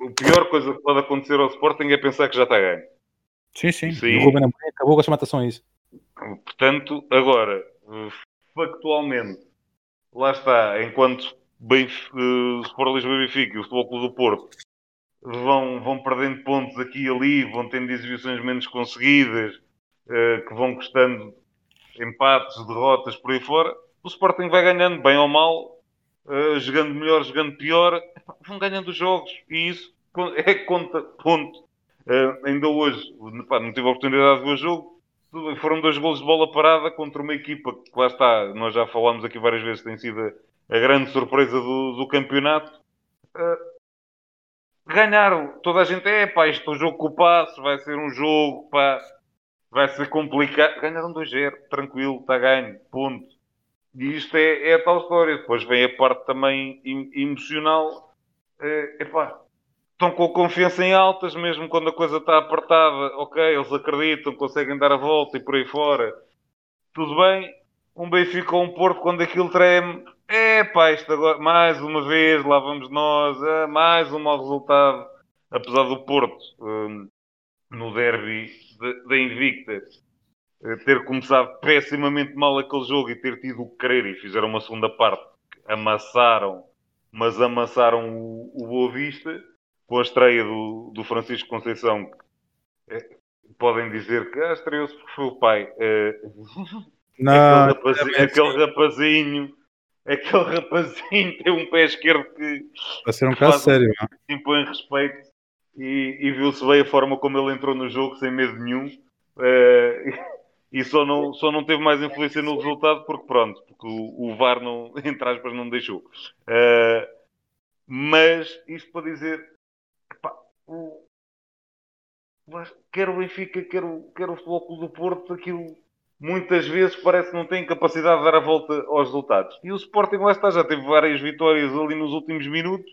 a pior coisa que pode acontecer ao Sporting é pensar que já está ganho. Sim, sim. Aí, o Ruben Amorim acabou com a chamatação a isso. Portanto, agora, factualmente, lá está, enquanto bem, Sport Lisboa e Benfica e o Futebol Clube do Porto vão, vão perdendo pontos aqui e ali, vão tendo exibições menos conseguidas, uh, que vão custando empates, derrotas por aí fora, o Sporting vai ganhando, bem ou mal, uh, jogando melhor, jogando pior, vão ganhando os jogos e isso é conta, ponto. Uh, ainda hoje, pá, não tive a oportunidade de ver o jogo, foram dois golos de bola parada contra uma equipa que lá está, nós já falámos aqui várias vezes, tem sido a grande surpresa do, do campeonato. Uh, ganharam, toda a gente é pá, isto é um jogo com o passo, vai ser um jogo, pá, vai ser complicado. Ganharam 2-0, tranquilo, está ganho, ponto. E isto é, é, a tal história. Depois vem a parte também emocional. É, epá, estão com a confiança em altas, mesmo quando a coisa está apertada. Ok, eles acreditam, conseguem dar a volta e por aí fora. Tudo bem. Um Benfica ou um Porto, quando aquilo treme, é pá, isto agora, mais uma vez, lá vamos nós, é, mais um mau resultado. Apesar do Porto, um, no derby da Invicta, eh, ter começado pessimamente mal aquele jogo e ter tido o querer e fizeram uma segunda parte, amassaram, mas amassaram o, o Boa Vista com a estreia do, do Francisco Conceição. É, podem dizer que ah, estreou-se porque foi o pai. É, Não, aquele, rapazinho, aquele rapazinho aquele rapazinho tem um pé esquerdo que. Vai ser um caso sério. Impõe respeito e, e viu-se bem a forma como ele entrou no jogo sem medo nenhum. Uh, e só não, só não teve mais influência no resultado porque pronto, porque o, o VAR não, entre aspas, não deixou. Uh, mas isto para dizer pá, o, quer o Benfica, quer o, quer o Futebol Clube do Porto, aquilo muitas vezes parece que não tem capacidade de dar a volta aos resultados. E o Sporting lá está, já teve várias vitórias ali nos últimos minutos.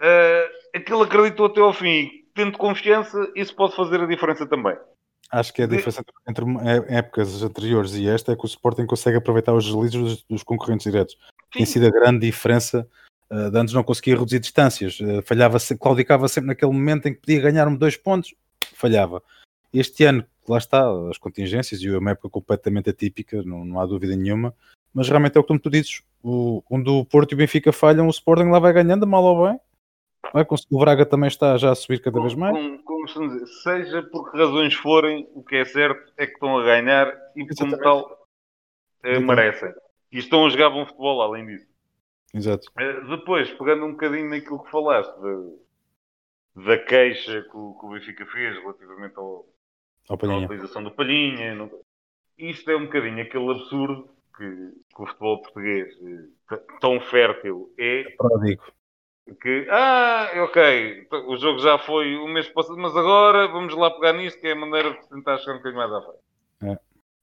Uh, aquilo acreditou até ao fim. Tendo confiança, isso pode fazer a diferença também. Acho que a diferença entre épocas anteriores e esta é que o Sporting consegue aproveitar os deslizes dos, dos concorrentes diretos. Sim. Tem sido a grande diferença. Uh, de antes não conseguia reduzir distâncias, uh, falhava, claudicava sempre naquele momento em que podia ganhar-me dois pontos, falhava. Este ano, lá está, as contingências e uma época completamente atípica, não, não há dúvida nenhuma, mas realmente é o que tu dizes, o, onde o Porto e o Benfica falham, o Sporting lá vai ganhando, mal ou bem, vai, o Braga também está já a subir cada vez mais. Como, como dizer, seja por que razões forem, o que é certo é que estão a ganhar e Exatamente. como tal eh, merecem. E estão a jogar bom futebol além disso. Exato. Eh, depois, pegando um bocadinho naquilo que falaste, de, da queixa que o, que o Benfica fez relativamente ao, à utilização do Palhinha. Não... Isto é um bocadinho aquele absurdo que, que o futebol português eh, tão fértil é. Pródigo que, ah, ok, o jogo já foi o mês passado, mas agora vamos lá pegar nisto, que é a maneira de tentar chegar um bocadinho mais à frente. É.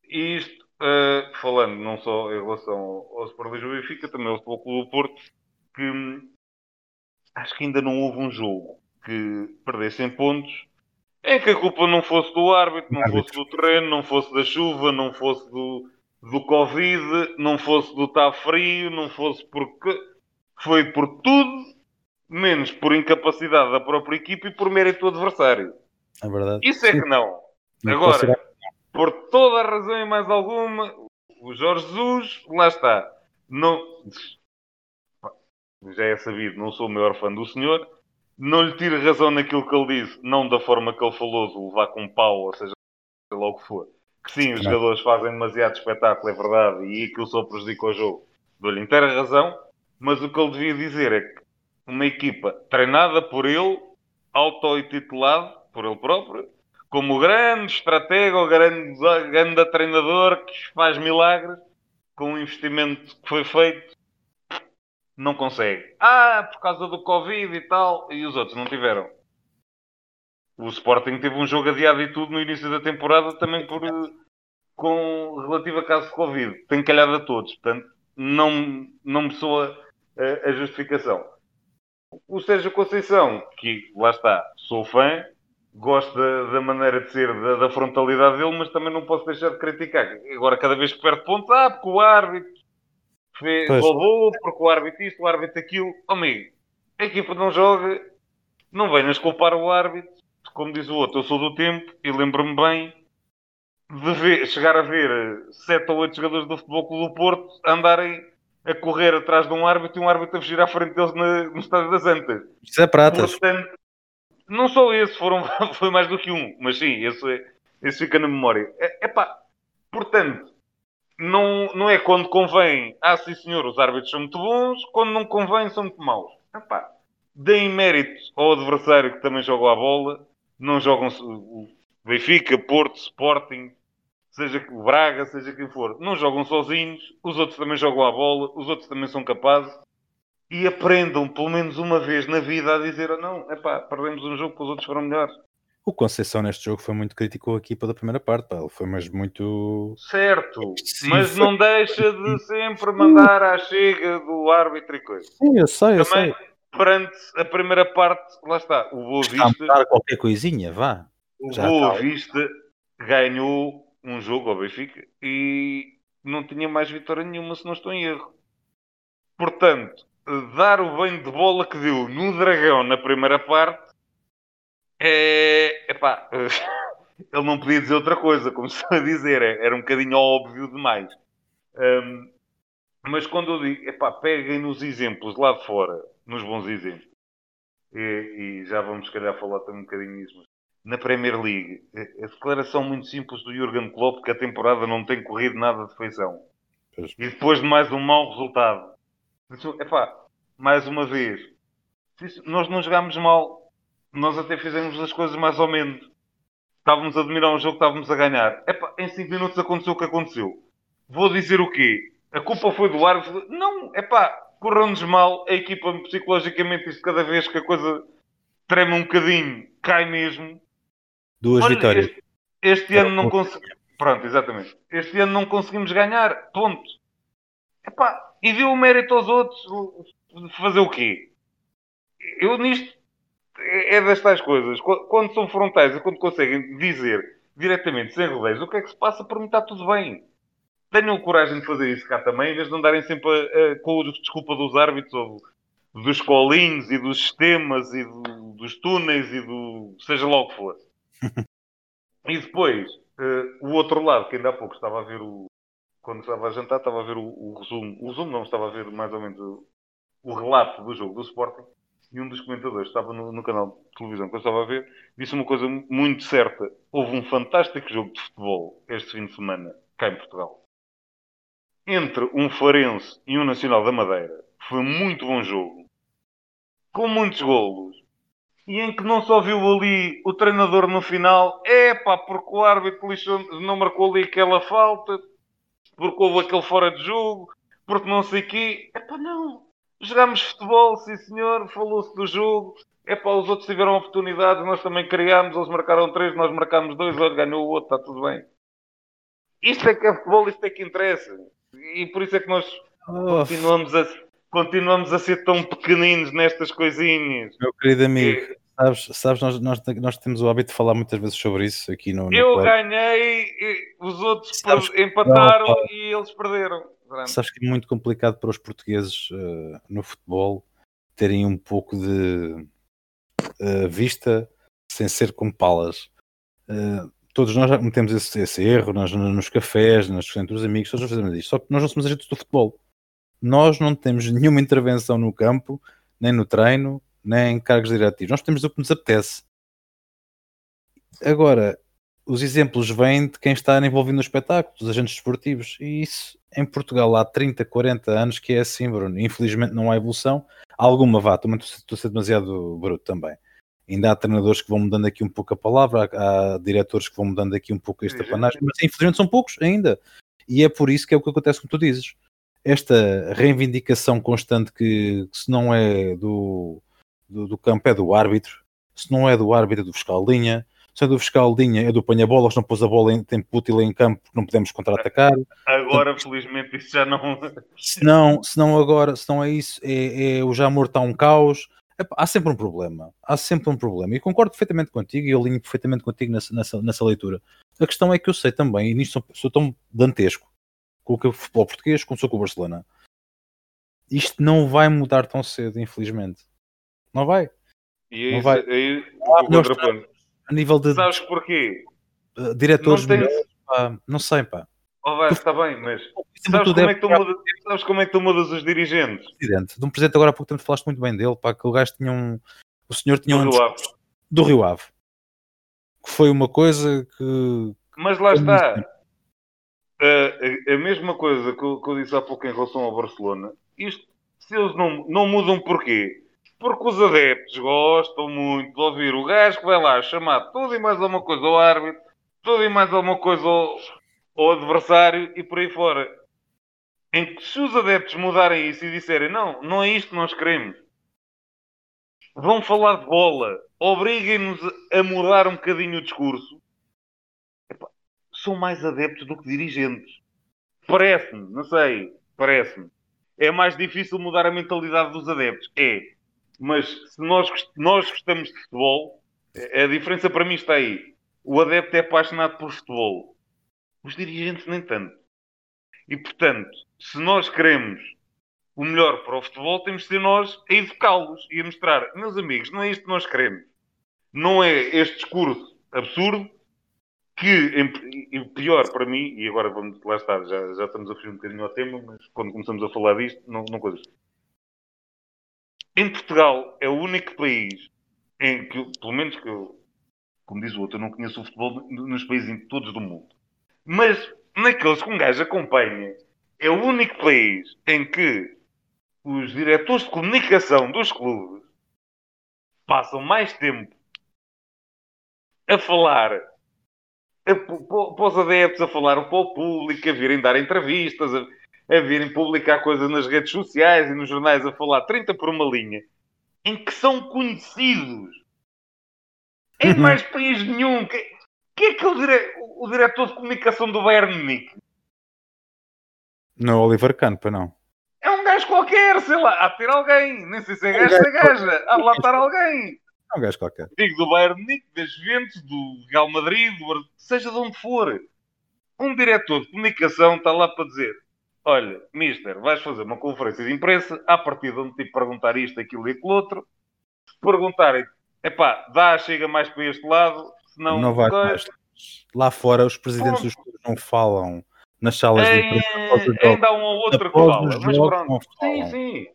E isto, uh, falando não só em relação ao, ao Sport Lisboa e Benfica, também ao Futebol Clube do Porto, que hum, acho que ainda não houve um jogo que perdessem pontos em que a culpa não fosse do árbitro, não árbitro. fosse do terreno, não fosse da chuva, não fosse do, do Covid, não fosse do estar frio, não fosse porque foi por tudo menos por incapacidade da própria equipe e por mérito do adversário. É verdade. Isso é que não. não Agora, por toda a razão e mais alguma, o Jorge Jesus, lá está. Não, já é sabido, não sou o maior fã do senhor. Não lhe tiro razão naquilo que ele disse, não da forma que ele falou, de levar com um pau, ou seja, lá o que for. Que sim, os jogadores fazem demasiado espetáculo, é verdade, e aquilo só prejudica o jogo. Dou-lhe inteira razão, mas o que ele devia dizer é que uma equipa treinada por ele, auto-titulado por ele próprio, como grande estratega ou grande, grande treinador que faz milagres, com o investimento que foi feito, não consegue. Ah, por causa do Covid e tal, e os outros não tiveram. O Sporting teve um jogo adiado e tudo no início da temporada também por com relativo a caso de Covid. Tem calhado a todos, portanto, não, não me soa a, a justificação o Sérgio Conceição, que lá está, sou fã, gosto da, maneira de ser, da, da, frontalidade dele, mas também não posso deixar de criticar. Agora, cada vez que perde pontos, ah, porque o árbitro. Fez, roubou porque o árbitro isto, o árbitro aquilo. Oh, amigo, a equipa não joga, não venhas culpar o árbitro. Como diz o outro, eu sou do tempo e lembro-me bem de ver, chegar a ver sete ou oito jogadores do Futebol Clube do Porto andarem a correr atrás de um árbitro e um árbitro a fugir à frente deles na, no Estádio das Antas. Isso é pratas. Portanto, não só esse, foram, foi mais do que um, mas sim, esse, esse fica na memória. É, epá, portanto, não, não é quando convém, ah sim senhor, os árbitros são muito bons, quando não convém são muito maus. Epá, deem mérito ao adversário que também jogou a bola, não jogam o Benfica, Porto, Sporting, seja o Braga, seja quem for, não jogam sozinhos, os outros também jogam a bola, os outros também são capazes e aprendam pelo menos uma vez na vida a dizer oh, não, epá, perdemos um jogo porque os outros foram melhores. O Conceição neste jogo foi muito crítico a equipa da primeira parte, pá. ele foi mas muito certo, Sim, mas foi... não deixa de sempre mandar à chega do árbitro e coisa. Sim, eu sei, eu Também, sei. perante a primeira parte, lá está, o Boa Vista. Está qualquer coisinha, vá. O Já Boa Vista ganhou um jogo ao Benfica e não tinha mais vitória nenhuma se não estou em erro. Portanto, dar o banho de bola que deu no Dragão na primeira parte é. Epá, ele não podia dizer outra coisa, como se a dizer, é, era um bocadinho óbvio demais. Um, mas quando eu digo, epá, peguem nos exemplos lá de fora, nos bons exemplos, e, e já vamos, se calhar, falar também um bocadinho nisso, mas na Premier League, a declaração muito simples do Jurgen Klopp que a temporada não tem corrido nada de feição. E depois de mais um mau resultado, epá, mais uma vez, nós não jogámos mal, nós até fizemos as coisas mais ou menos. Estávamos a admirar um jogo, estávamos a ganhar. Epá, em 5 minutos aconteceu o que aconteceu. Vou dizer o quê? A culpa foi do árbitro? Não, é pá, correu-nos mal. A equipa psicologicamente, isto cada vez que a coisa trema um bocadinho, cai mesmo. Duas Olha, vitórias. Este, este ano não conseguimos. Pronto, exatamente. Este ano não conseguimos ganhar. Ponto. Epá, e deu o mérito aos outros. Fazer o quê? Eu nisto é, é das tais coisas. Quando são frontais e quando conseguem dizer diretamente, sem rodeios, o que é que se passa, para mim está tudo bem. Tenham coragem de fazer isso cá também, em vez de andarem sempre a, a, com a desculpa dos árbitros ou dos colinhos e dos sistemas e do, dos túneis e do seja lá o que for. e depois, uh, o outro lado, que ainda há pouco estava a ver o. Quando estava a jantar, estava a ver o, o resumo. O resumo não, estava a ver mais ou menos o, o relato do jogo do Sporting e um dos comentadores estava no, no, canal de televisão que eu estava a ver, disse uma coisa muito certa. Houve um fantástico jogo de futebol este fim de semana, cá em Portugal. Entre um Farense e um Nacional da Madeira. Foi muito bom jogo. Com muitos golos. E em que não só viu ali o treinador no final, é pá, porque o árbitro não marcou ali aquela falta, porque houve aquele fora de jogo, porque não sei o quê. É pá, não Jogámos futebol, sim senhor, falou-se do jogo. É para os outros tiveram oportunidades, nós também criámos, eles marcaram três, nós marcámos dois, olha, ganhou o outro, está tudo bem. Isto é que é futebol, isto é que interessa. E por isso é que nós continuamos, a, continuamos a ser tão pequeninos nestas coisinhas. Meu querido amigo, e... sabes, sabes nós, nós, nós, temos o hábito de falar muitas vezes sobre isso aqui no. no Eu ganhei, os outros sabes, empataram não, e eles perderam. Sabes que é muito complicado para os portugueses uh, no futebol terem um pouco de uh, vista sem ser com palas. Uh, todos nós já cometemos esse, esse erro nós, nos cafés, nos entre os amigos, todos fazemos. Só que nós não somos agentes do futebol. Nós não temos nenhuma intervenção no campo, nem no treino, nem em cargos diretivos. Nós temos o que nos apetece. Agora, os exemplos vêm de quem está envolvido no espetáculo, dos agentes esportivos. E isso em Portugal há 30, 40 anos que é assim, Bruno. Infelizmente não há evolução. Alguma vá, também estou a ser demasiado bruto também. Ainda há treinadores que vão mudando aqui um pouco a palavra, há, há diretores que vão mudando aqui um pouco esta panagem, mas infelizmente são poucos ainda. E é por isso que é o que acontece como tu dizes. Esta reivindicação constante que, que se não é do, do, do campo é do árbitro, se não é do árbitro é do fiscal de linha, se é do fiscal linha é do panha-bolas, não pôs a bola em tempo útil em campo, não podemos contra-atacar. Agora, Portanto, felizmente, isso já não. Se não, se não agora, se não é isso, é, é o já morto está um caos. há sempre um problema. Há sempre um problema. E concordo perfeitamente contigo e alinho perfeitamente contigo nessa, nessa, nessa leitura. A questão é que eu sei também, e nisto sou, sou tão dantesco com o futebol português como sou com o Barcelona. isto não vai mudar tão cedo, infelizmente. Não vai. E Não aí, vai. aí Há o melhores contraponto. A nível de Sabes porquê? uh, diretores, Não não sei, pá. Oh, vai, está bem, mas sabes como, é que tu mudas, sabes como é que tu mudas os dirigentes? presidente. De um presidente agora há pouco tempo falaste muito bem dele, pá, que o gajo tinha um. O senhor tinha um Do Rio Ave. do Rio Ave. Que foi uma coisa que. Mas lá está. a mesma coisa que eu, que eu disse há pouco em relação ao Barcelona. Isto, se eles não, não mudam porquê? Porque os adeptos gostam muito de ouvir o gajo que vai lá chamar tudo e mais alguma coisa ao árbitro, tudo e mais alguma coisa ao, ao adversário e por aí fora. Em que se os adeptos mudarem isso e disserem não, não é isto que nós queremos, vão falar de bola, obriguem-nos a mudar um bocadinho o discurso, Epá, são mais adeptos do que dirigentes. Parece-me, não sei, parece-me. É mais difícil mudar a mentalidade dos adeptos. É. Mas se nós, nós gostamos de futebol, a a diferença para mim está aí. O adepto é apaixonado por futebol. Os dirigentes nem tanto. E portanto, se nós queremos o melhor para o futebol, temos de ser nós a educá-los e a mostrar, meus amigos, não é isto que nós queremos. Não é este discurso absurdo que, em, pior para mim, e agora vamos lá estar, já, já estamos a fugir um bocadinho ao tema, mas quando começamos a falar disto, não, não coisas. Em Portugal é o único país em que, pelo menos que eu, como diz o outro, eu não conheço o futebol nos países todos do mundo. Mas naqueles que um gajo acompanha, é o único país em que os diretores de comunicação dos clubes passam mais tempo a falar a- pa- para os adeptos, a falar para o público, a virem dar entrevistas, a, a virem publicar coisas nas redes sociais e nos jornais, a falar 30 por uma linha, em que são conhecidos. Em mais país nenhum. Que, que é aquele dire, o diretor de comunicação do Bayern Munique? Não, Oliver Kahn, para não. É um gajo qualquer, sei lá, há de ter alguém. Nem sei se é gajo, é gaja. Há de lá estar alguém. É um gajo qualquer. Digo do Bayern Munique, das Juventus, do Real Madrid, do seja de onde for. Um diretor de comunicação está lá para dizer olha, mister, vais fazer uma conferência de imprensa, à partida onde te perguntar isto, aquilo e aquilo outro. Se perguntarem, epá, dá, chega mais para este lado, senão... Não vai mais. Lá fora, os presidentes Ponto. dos clubes não falam nas salas de imprensa É, ainda há um ou outro que fala, mas pronto. Sim, sim.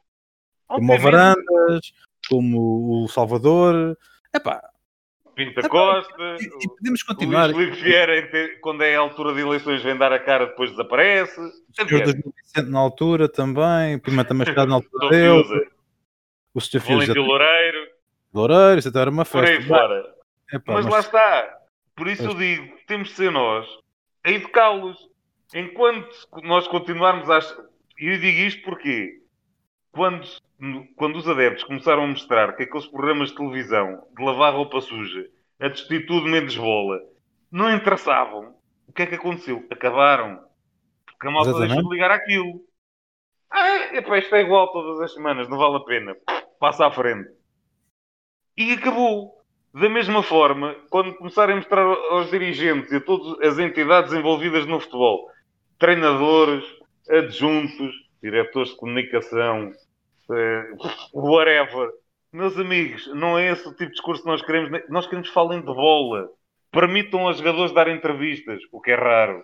Como o. Varandas, como o Salvador. Epá, Pinta Epá, Costa, e, e podemos o continuar. Luís Filipe Vieira, quando é a altura de eleições, vem dar a cara, depois desaparece. O senhor 2000 na altura também, Pimenta Machado na altura dele, o Sr. Fios Valentino Loureiro, Loureiro, isso até era uma por aí festa. fora. Epá, Mas mas lá está. Por isso eu digo, temos de ser nós a educá-los. Enquanto nós continuarmos a... E eu digo isto porque quando, quando os adeptos começaram a mostrar que aqueles programas de televisão de lavar roupa suja, a destituir menos bola, não interessavam, o que é que aconteceu? Acabaram. Porque a malta Exatamente. deixou de ligar aquilo. Ah, epá, isto é igual todas as semanas, não vale a pena. Passa à frente. E acabou. Da mesma forma, quando começarem a mostrar aos dirigentes e a todas as entidades envolvidas no futebol, treinadores, adjuntos, diretores de comunicação, eh, whatever, meus amigos, não é esse o tipo de discurso que nós queremos. Nós queremos que falem de bola. Permitam aos jogadores dar entrevistas, o que é raro.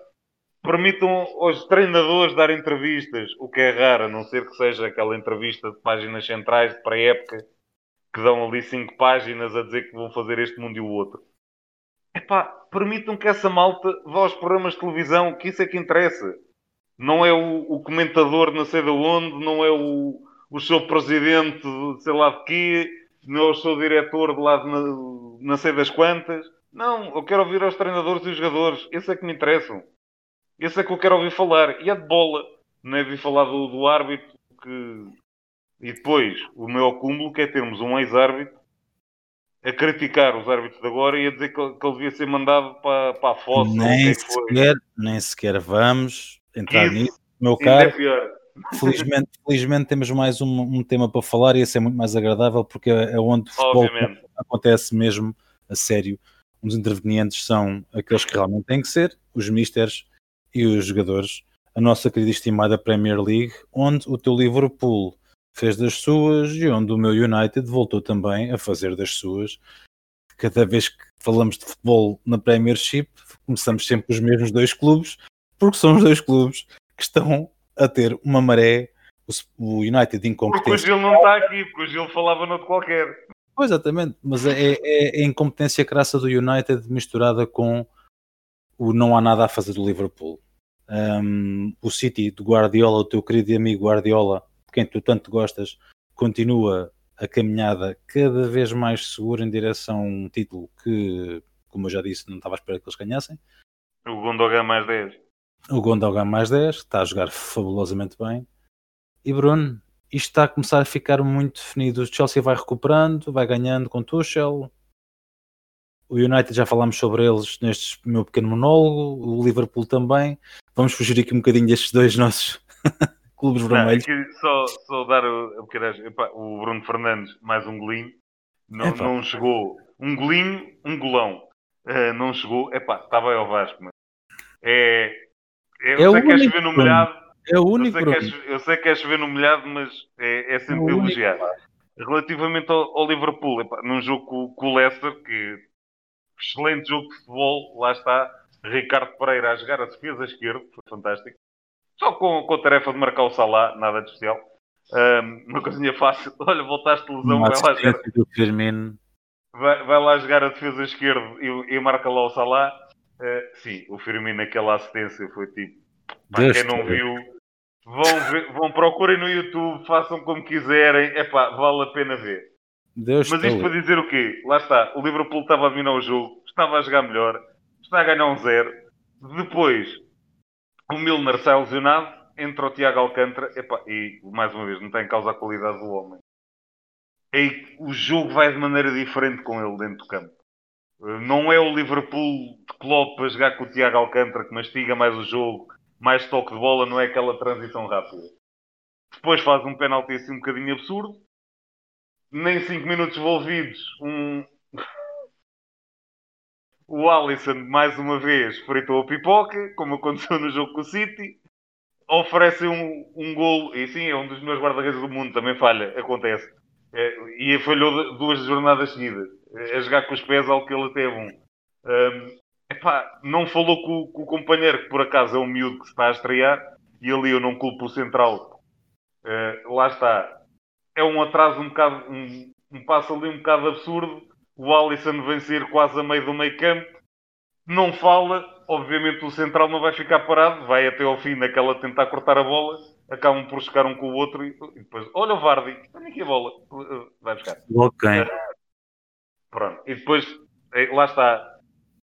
Permitam aos treinadores dar entrevistas, o que é raro, a não ser que seja aquela entrevista de páginas centrais de pré-época que dão ali cinco páginas a dizer que vão fazer este mundo e o outro. Epá, permitam que essa malta vá aos programas de televisão, que isso é que interessa. Não é o, o comentador não sei de onde, não é o, o seu presidente de sei lá de quê, não é o seu diretor de lá de na- não sei das quantas. Não, eu quero ouvir aos treinadores e os jogadores. Esse é que me interessam. Esse é que eu quero ouvir falar. E é de bola. Não é ouvir falar do, do árbitro que e depois, o meu acúmulo que é termos um ex-árbitro a criticar os árbitros de agora e a dizer que, ele- que ele devia ser mandado para, para a fossa. nem, é sequer, nem sequer vamos entrar Isso. nisso. Meu é caro, pior. felizmente, felizmente temos mais um, um tema para falar e esse é muito mais agradável porque é é onde o futebol Obviamente. acontece mesmo a sério. Os intervenientes são aqueles que realmente têm que ser, os misters e os jogadores. a nossa querida estimada Premier League, onde o teu Liverpool fez das suas e onde o meu United voltou também a fazer das suas. Cada vez que falamos de futebol na Premiership, começamos sempre os mesmos dois clubes, porque são os dois clubes que estão a ter uma maré, o United incompetente. Porque o Gil não está aqui, porque o Gil falava noutro qualquer. Pois, exatamente, mas é, é, é a incompetência crassa do United misturada com o não há nada a fazer do Liverpool. Um, o City do Guardiola, o teu querido amigo Guardiola, de quem tu tanto gostas, continua a caminhada cada vez mais segura em direção a um título que, como eu já disse, não estava à espera que eles ganhassem. O Gundogan mais 10. O Gundogan mais 10, está a jogar fabulosamente bem. E Bruno, isto está a começar a ficar muito definido. O Chelsea vai recuperando, vai ganhando com Tuchel. O United já falámos sobre eles neste meu pequeno monólogo, o Liverpool também. Vamos fugir aqui um bocadinho destes dois nossos clubes vermelhos. Não, só, só dar o, o Bruno Fernandes mais um golinho. Não, não chegou. Um golinho, um golão. Uh, não chegou. Epá, está bem ao Vasco, mas é. É eu é sei que é chover no molhado, é o único. Eu sei, que é, eu sei que é chover no molhado, mas é, é sempre é elogiado. Relativamente ao, ao Liverpool, epá, num jogo com, o Leicester, que excelente jogo de futebol, lá está Ricardo Pereira a jogar a defesa esquerda, foi fantástico. Só com, com a tarefa de marcar o Salah, nada de especial. Um, uma coisinha fácil. Olha, voltaste lesão, vai lá jogar. Vai, vai, lá jogar a defesa esquerda e, e marca lá o Salah. Uh, sim, o Firmino, aquela assistência foi tipo. Para quem não viu, Vão, ver, vão procurem no YouTube, façam como quiserem. É pá, vale a pena ver. Deus Mas isto para dizer o quê? Lá está, o Liverpool estava a dominar o jogo, estava a jogar melhor, está a ganhar um zero. Depois, o Milner sai lesionado, entra o Tiago Alcântara, epá, e mais uma vez, não tem em causa a qualidade do homem. E o jogo vai de maneira diferente com ele dentro do campo. Não é o Liverpool de Klopp a jogar com o Tiago Alcântara que mastiga mais o jogo, mais toque de bola, não é aquela transição rápida. Depois faz um penalti assim um bocadinho absurdo. Nem 5 minutos envolvidos, um... o Alisson, mais uma vez, fritou a pipoca, como aconteceu no jogo com o City. Oferece um, um golo, e sim, é um dos meus guarda-redes do mundo, também falha, acontece. É, e falhou duas jornadas seguidas. A jogar com os pés, algo que ele teve um. um epá, não falou com, com, o companheiro, que por acaso é um miúdo que se está a estrear, e ali eu não culpo o central. Uh, lá está. É um atraso um bocado, um, um passo ali um bocado absurdo. O Alisson vencer quase a meio do meio campo. Não fala, obviamente o central não vai ficar parado, vai até ao fim naquela tentar cortar a bola, acabam por buscar um com o outro e, e depois, olha o Vardy, olha aqui a bola, vai buscar. Ok. Uh, pronto, e depois, eh, lá está,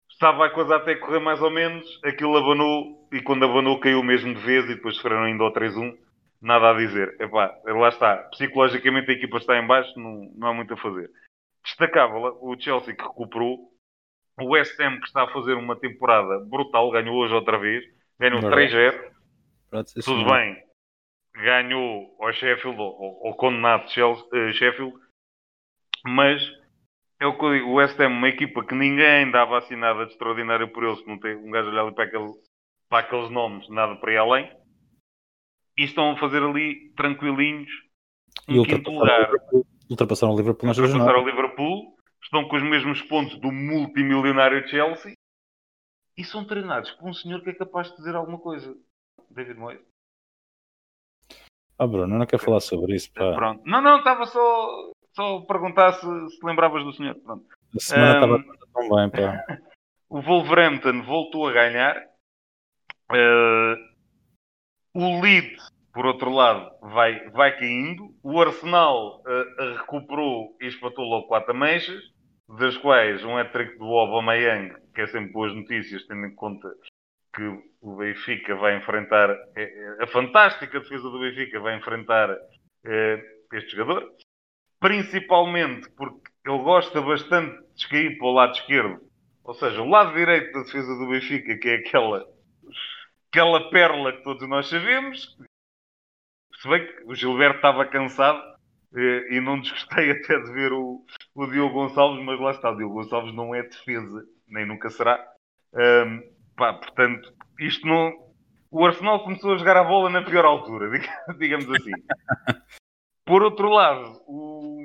estava a coisa até correr mais ou menos, aquilo abanou e quando abanou caiu mesmo de vez e depois sofreram ainda ao 3-1. Nada a dizer. Epá, lá está. Psicologicamente a equipa está em baixo, não, não há muito a fazer. Destacável o Chelsea que recuperou. O West Ham que está a fazer uma temporada brutal, ganhou hoje outra vez. Ganhou 3-0. Tudo bem. Ganhou ao Sheffield, ao, ao condenado Chelsea, uh, Sheffield. Mas é o que eu digo, o West Ham, uma equipa que ninguém dava assim nada de extraordinário por eles, não tem um gajo olhar ali para, aquele, para aqueles nomes, nada para ir além. E estão a fazer ali tranquilinhos em e quinto lugar. Ultrapassaram o Liverpool na Ultrapassaram o Liverpool, estão com os mesmos pontos do multimilionário Chelsea e são treinados por um senhor que é capaz de dizer alguma coisa. David Moyes. Ah, Bruno, não quer falar sobre isso. Pá. Pronto. Não, não, estava só só perguntar se, se lembravas do senhor. Pronto. A semana estava um, tão bem, pá. o Wolverhampton voltou a ganhar. Uh, o Leeds, por outro lado, vai, vai caindo. O Arsenal uh, recuperou e espatou logo quatro mechas, das quais um hat-trick do Aubameyang, que é sempre boas notícias, tendo em conta que o Benfica vai enfrentar, é, é, a fantástica defesa do Benfica vai enfrentar é, este jogador principalmente porque ele gosta bastante de descair para o lado esquerdo. Ou seja, o lado direito da defesa do Benfica, que é aquela, aquela perla que todos nós sabemos. Se bem que o Gilberto estava cansado e não desgostei até de ver o, o Diogo Gonçalves, mas lá está, o Diogo Gonçalves não é defesa, nem nunca será. Um, pá, portanto, isto não. o Arsenal começou a jogar a bola na pior altura, digamos assim. Por outro lado, o,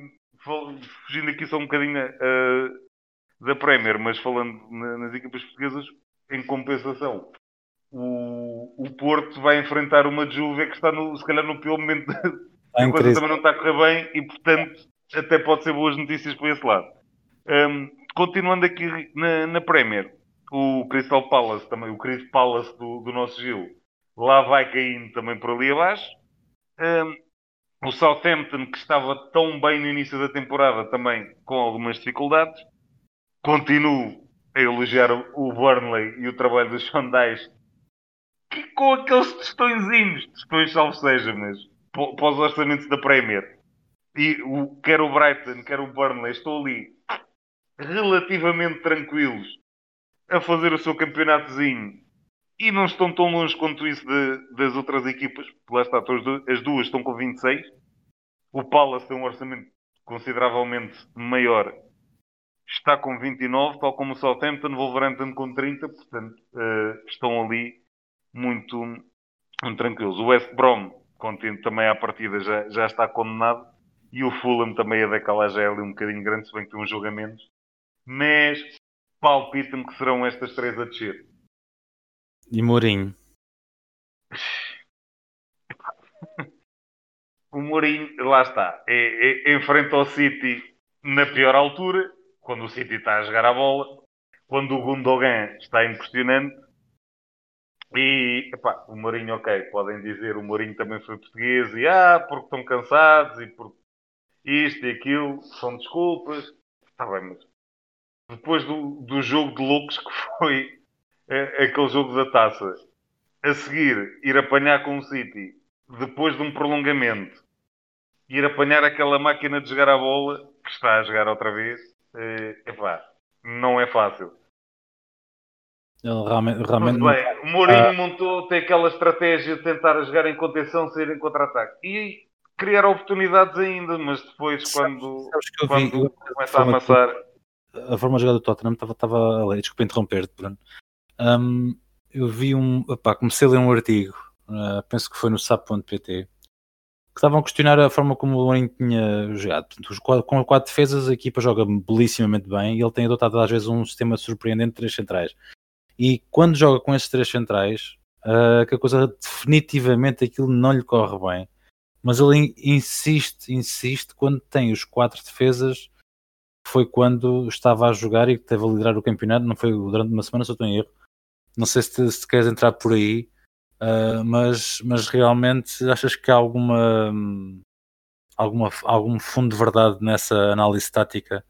fugindo aqui só um bocadinho uh, da Premier, mas falando na, nas equipas portuguesas, em compensação, o, o Porto vai enfrentar uma Juve que está no, se calhar no pior momento a coisa também não está a correr bem e portanto até pode ser boas notícias para esse lado. Um, continuando aqui na, na, Premier, o Crystal Palace, também, o Crystal Palace do, do nosso Gil, lá vai caindo também por ali abaixo. Um, o Southampton, que estava tão bem no início da temporada, também com algumas dificuldades. Continuo a elogiar o Burnley e o trabalho do Sean Dyche, que com aqueles testõezinhos, testões salvo seja, mas para os orçamentos da Premier. E o, quer o Brighton, quer o Burnley, estou ali relativamente tranquilos a fazer o seu campeonatozinho e não estão tão longe quanto isso de, das outras equipas. Lá está, as duas estão com 26. O Palace tem um orçamento consideravelmente maior. Está com 29, tal como o Southampton, Wolverhampton com 30. Portanto, uh, estão ali muito, tranquilos. O West Brom contente também à partida já, já está condenado. E o Fulham também é daquela já é ali um bocadinho grande, se bem que tem uns julgamentos. Mas palpita-me que serão estas três a descer. E Mourinho? o Mourinho, lá está, é, é, enfrenta o City na pior altura, quando o City está a jogar a bola, quando o Gundogan está impressionante e epá, o Mourinho, ok, podem dizer o Mourinho também foi português e ah, porque estão cansados e porque isto e aquilo são desculpas. Está bem, mas depois do, do jogo de loucos que foi é, aquele jogo da taça, a seguir ir apanhar com o City, depois de um prolongamento, ir apanhar aquela máquina de jogar a bola que está a jogar outra vez, é, epá, não é fácil. Ele realmente, realmente bem, o Mourinho ah. montou, tem aquela estratégia de tentar jogar em contenção, sair em contra-ataque. E criar oportunidades ainda, mas depois quando, sabes que eu quando vi, começa a amassar. A forma de jogar do Tottenham estava, estava desculpa interromper-te, Bruno. Um, eu vi um. Opá, comecei a ler um artigo, uh, penso que foi no SAP.pt, que estavam a questionar a forma como o Mourinho tinha jogado. Portanto, com quatro defesas, a equipa joga belíssimamente bem e ele tem adotado às vezes um sistema surpreendente de três centrais. E quando joga com esses três centrais, uh, que a coisa definitivamente aquilo não lhe corre bem. Mas ele insiste, insiste quando tem os quatro defesas. Foi quando estava a jogar e que teve a liderar o campeonato. Não foi durante uma semana, se eu estou em erro. Não sei se, te, se queres entrar por aí, uh, mas, mas realmente achas que há alguma, alguma, algum fundo de verdade nessa análise tática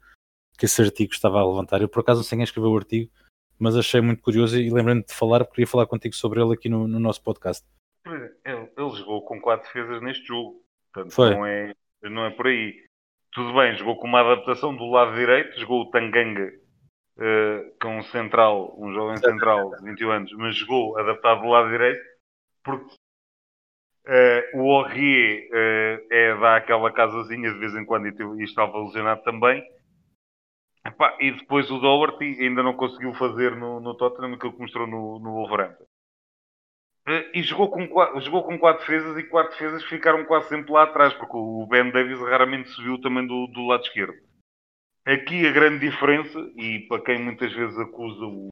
que esse artigo estava a levantar? Eu por acaso não sei quem escreveu o artigo, mas achei muito curioso e lembrei-me de falar, porque queria falar contigo sobre ele aqui no, no nosso podcast. Ele, ele, jogou com quatro defesas neste jogo, portanto Foi. Não, é, não é por aí. Tudo bem, jogou com uma adaptação do lado direito, jogou o Tanganga uh, com um central, um jovem central de 21 anos, mas jogou adaptado do lado direito, porque uh, o Orrier uh, é dá aquela casazinha de vez em quando e, e estava lesionado também Epá, e depois o Doherty ainda não conseguiu fazer no, no Tottenham aquilo que mostrou no, no Wolverhampton. Eh, e jogou com, jogou com quatro defesas e quatro defesas ficaram quase sempre lá atrás, porque o Ben Davis raramente se viu também do, do lado esquerdo. Aqui a grande diferença, e para quem muitas vezes acusa o,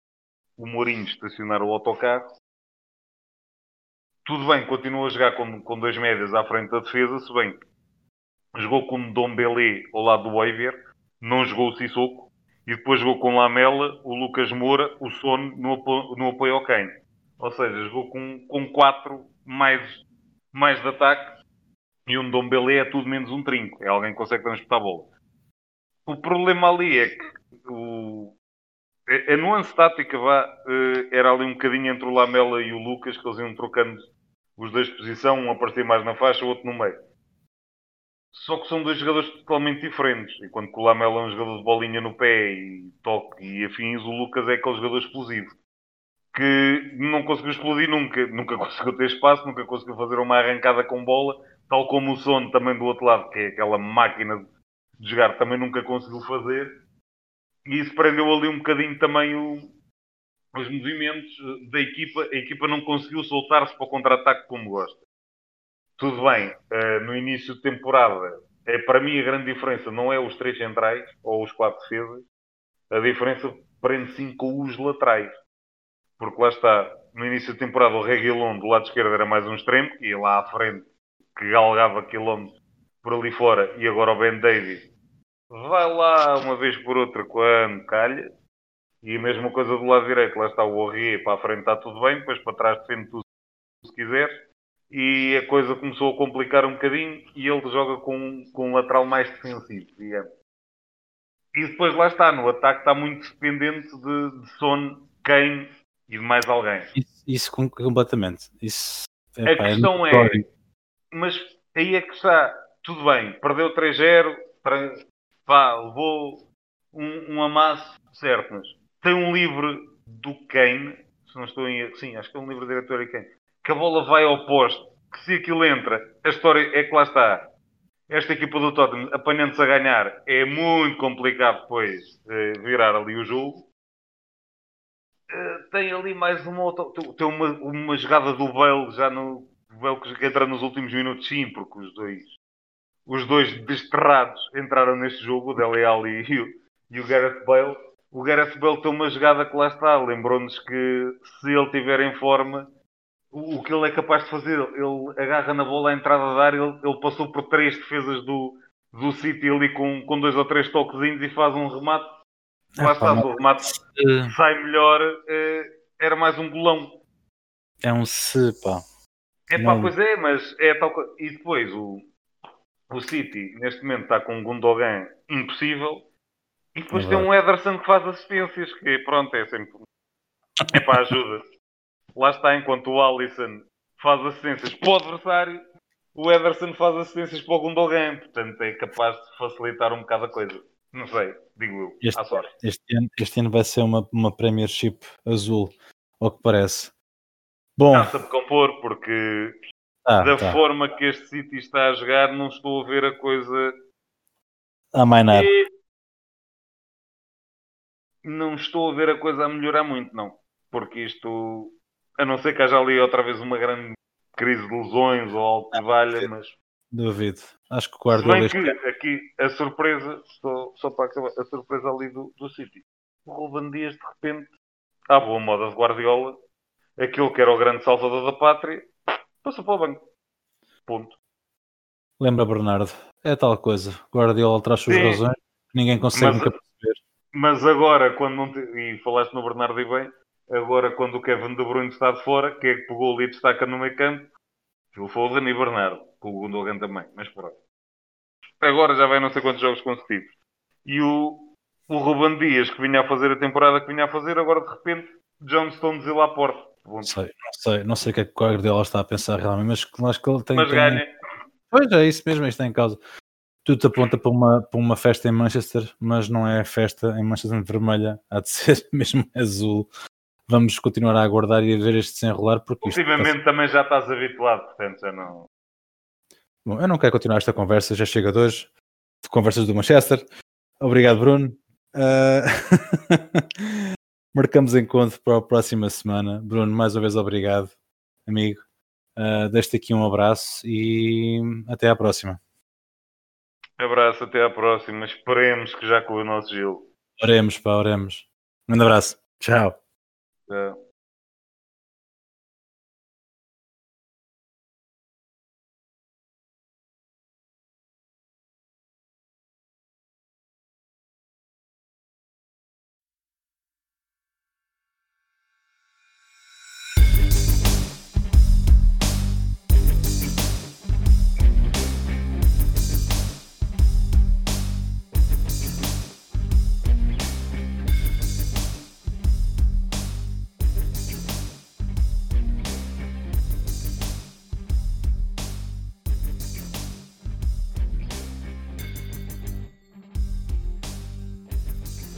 o Mourinho de estacionar o autocarro, tudo bem, continua a jogar com, com dois médias à frente da defesa, se bem jogou com Dom Belé ao lado do Weiver, não jogou o Sissoko, e depois jogou com Lamela, o Lucas Moura, o Sono no, no apoio ao Kane. Ou seja, jogou com, com quatro mais, mais de ataque e um Dom Belé é tudo menos um trinco. É alguém que consegue transportar a bola. O problema ali é que o, a, a nuance tática vá, eh, era ali um bocadinho entre o Lamela e o Lucas, que eles iam trocando os dois de posição, um aparecia mais na faixa, o outro no meio. Só que são dois jogadores totalmente diferentes. Enquanto que o Lamela é um jogador de bolinha no pé e toque e afins, o Lucas é aquele jogador explosivo. Que não conseguiu explodir nunca. Nunca conseguiu ter espaço, nunca conseguiu fazer uma arrancada com bola. Tal como o Son também do outro lado, que é aquela máquina de jogar, também nunca conseguiu fazer. E isso prendeu ali um bocadinho também o, os movimentos da equipa, a equipa não conseguiu soltar-se para o contra-ataque como gosta. Tudo bem, uh, no início de temporada, é, para mim a grande diferença não é os três centrais ou os quatro defesas, a diferença prende-se com os laterais. Porque lá está, no início da temporada o Reguilon do lado esquerdo era mais um extremo, ia lá à frente, que galgava quilómetros por ali fora, e agora o Ben Davis vai lá uma vez por outra quando calha, e a mesma coisa do lado direito, lá está o Orrier, para a frente está tudo bem, depois para trás defende tudo se quiser. E a coisa começou a complicar um bocadinho e ele joga com, com um lateral mais defensivo, digamos. E depois lá está, no ataque está muito dependente de, de Son, Kane e de mais alguém. Isso, isso completamente. Isso, é, a questão é, é mas aí é que está, tudo bem, perdeu 3-0, pá, levou um, um amasso, certo, mas tem um livro do Kane, se não estou em sim, acho que é um livro diretor e Kane, que a bola vai ao posto, que se aquilo entra, a história é que lá está. Esta equipa do Tottenham, apanhando-se a ganhar, é muito complicado depois eh, virar ali o jogo. Tem ali mais uma outra. Tem uma, uma jogada do Bale já no. Bale que entra nos últimos minutos, sim, porque os dois. Os dois desterrados entraram neste jogo, o Dele Alli e o, e o Gareth Bale o Gareth Bale tem uma jogada que lá está. Lembrou-nos que se ele tiver em forma, o, o, que ele é capaz de fazer, ele agarra na bola à entrada da área, ele, ele passou por três defesas do, do City ali com, com dois ou três toquezinhos e faz um remate. Lá está, o remate sai melhor, é, era mais um golão. É um se, pá. É pá, pois é, mas é tal coisa. E depois o, o City, neste momento, está com um Gundogan impossível e depois tem um Ederson que faz assistências, que pronto, é sempre. É para ajuda. Lá está, enquanto o Alisson faz assistências para o adversário, o Ederson faz assistências para o Gundogan. Portanto, é capaz de facilitar um bocado a coisa. Não sei, digo eu. Este, este, ano, este ano vai ser uma, uma Premiership azul, ao que parece. Bom. Cansa de compor, porque ah, da tá. forma que este City está a jogar, não estou a ver a coisa. A mainar. E não estou a ver a coisa a melhorar muito, não. Porque isto, a não ser que haja ali outra vez uma grande crise de lesões ou algo que valha, mas. Duvido. Acho que o Guardiola. Bem que aqui a surpresa, só, só para acabar, a surpresa ali do, do City. O Ruben Dias, de repente, à boa moda de Guardiola, aquilo que era o grande salvador da pátria, passou para o banco. Ponto. Lembra, Bernardo, é tal coisa. Guardiola traz suas Sim, razões, ninguém consegue mas, nunca perceber. Mas agora, quando não te... e falaste no Bernardo e bem, agora quando o Kevin De Bruyne está de fora, quem é que pegou ali e destaca no meio campo? Phil Foden e Bernardo, com o Gundogan também, mas pronto. Agora já vai não sei quantos jogos consecutivos. E o, o Ruben Dias, que vinha a fazer a temporada que vinha a fazer, agora de repente, John Stones lá à porta. Não sei, não sei, não sei o que é que o Guardiola está a pensar realmente, mas acho que ele tem. Mas tem... ganha. Pois é, isso mesmo, isto está em causa tudo aponta para uma, para uma festa em Manchester, mas não é festa em Manchester vermelha, há de ser mesmo azul. Vamos continuar a aguardar e a ver este desenrolar. Porque Ultimamente também já estás habituado, portanto já não. Bom, eu não quero continuar esta conversa, já chega de hoje. De conversas do Manchester. Obrigado, Bruno. Uh... Marcamos encontro para a próxima semana. Bruno, mais uma vez obrigado, amigo. Uh, Deixo-te aqui um abraço e até à próxima. Abraço, até à próxima. Esperemos que já com o nosso Gil. Oremos, pá, oremos. Um abraço. Tchau. Tchau.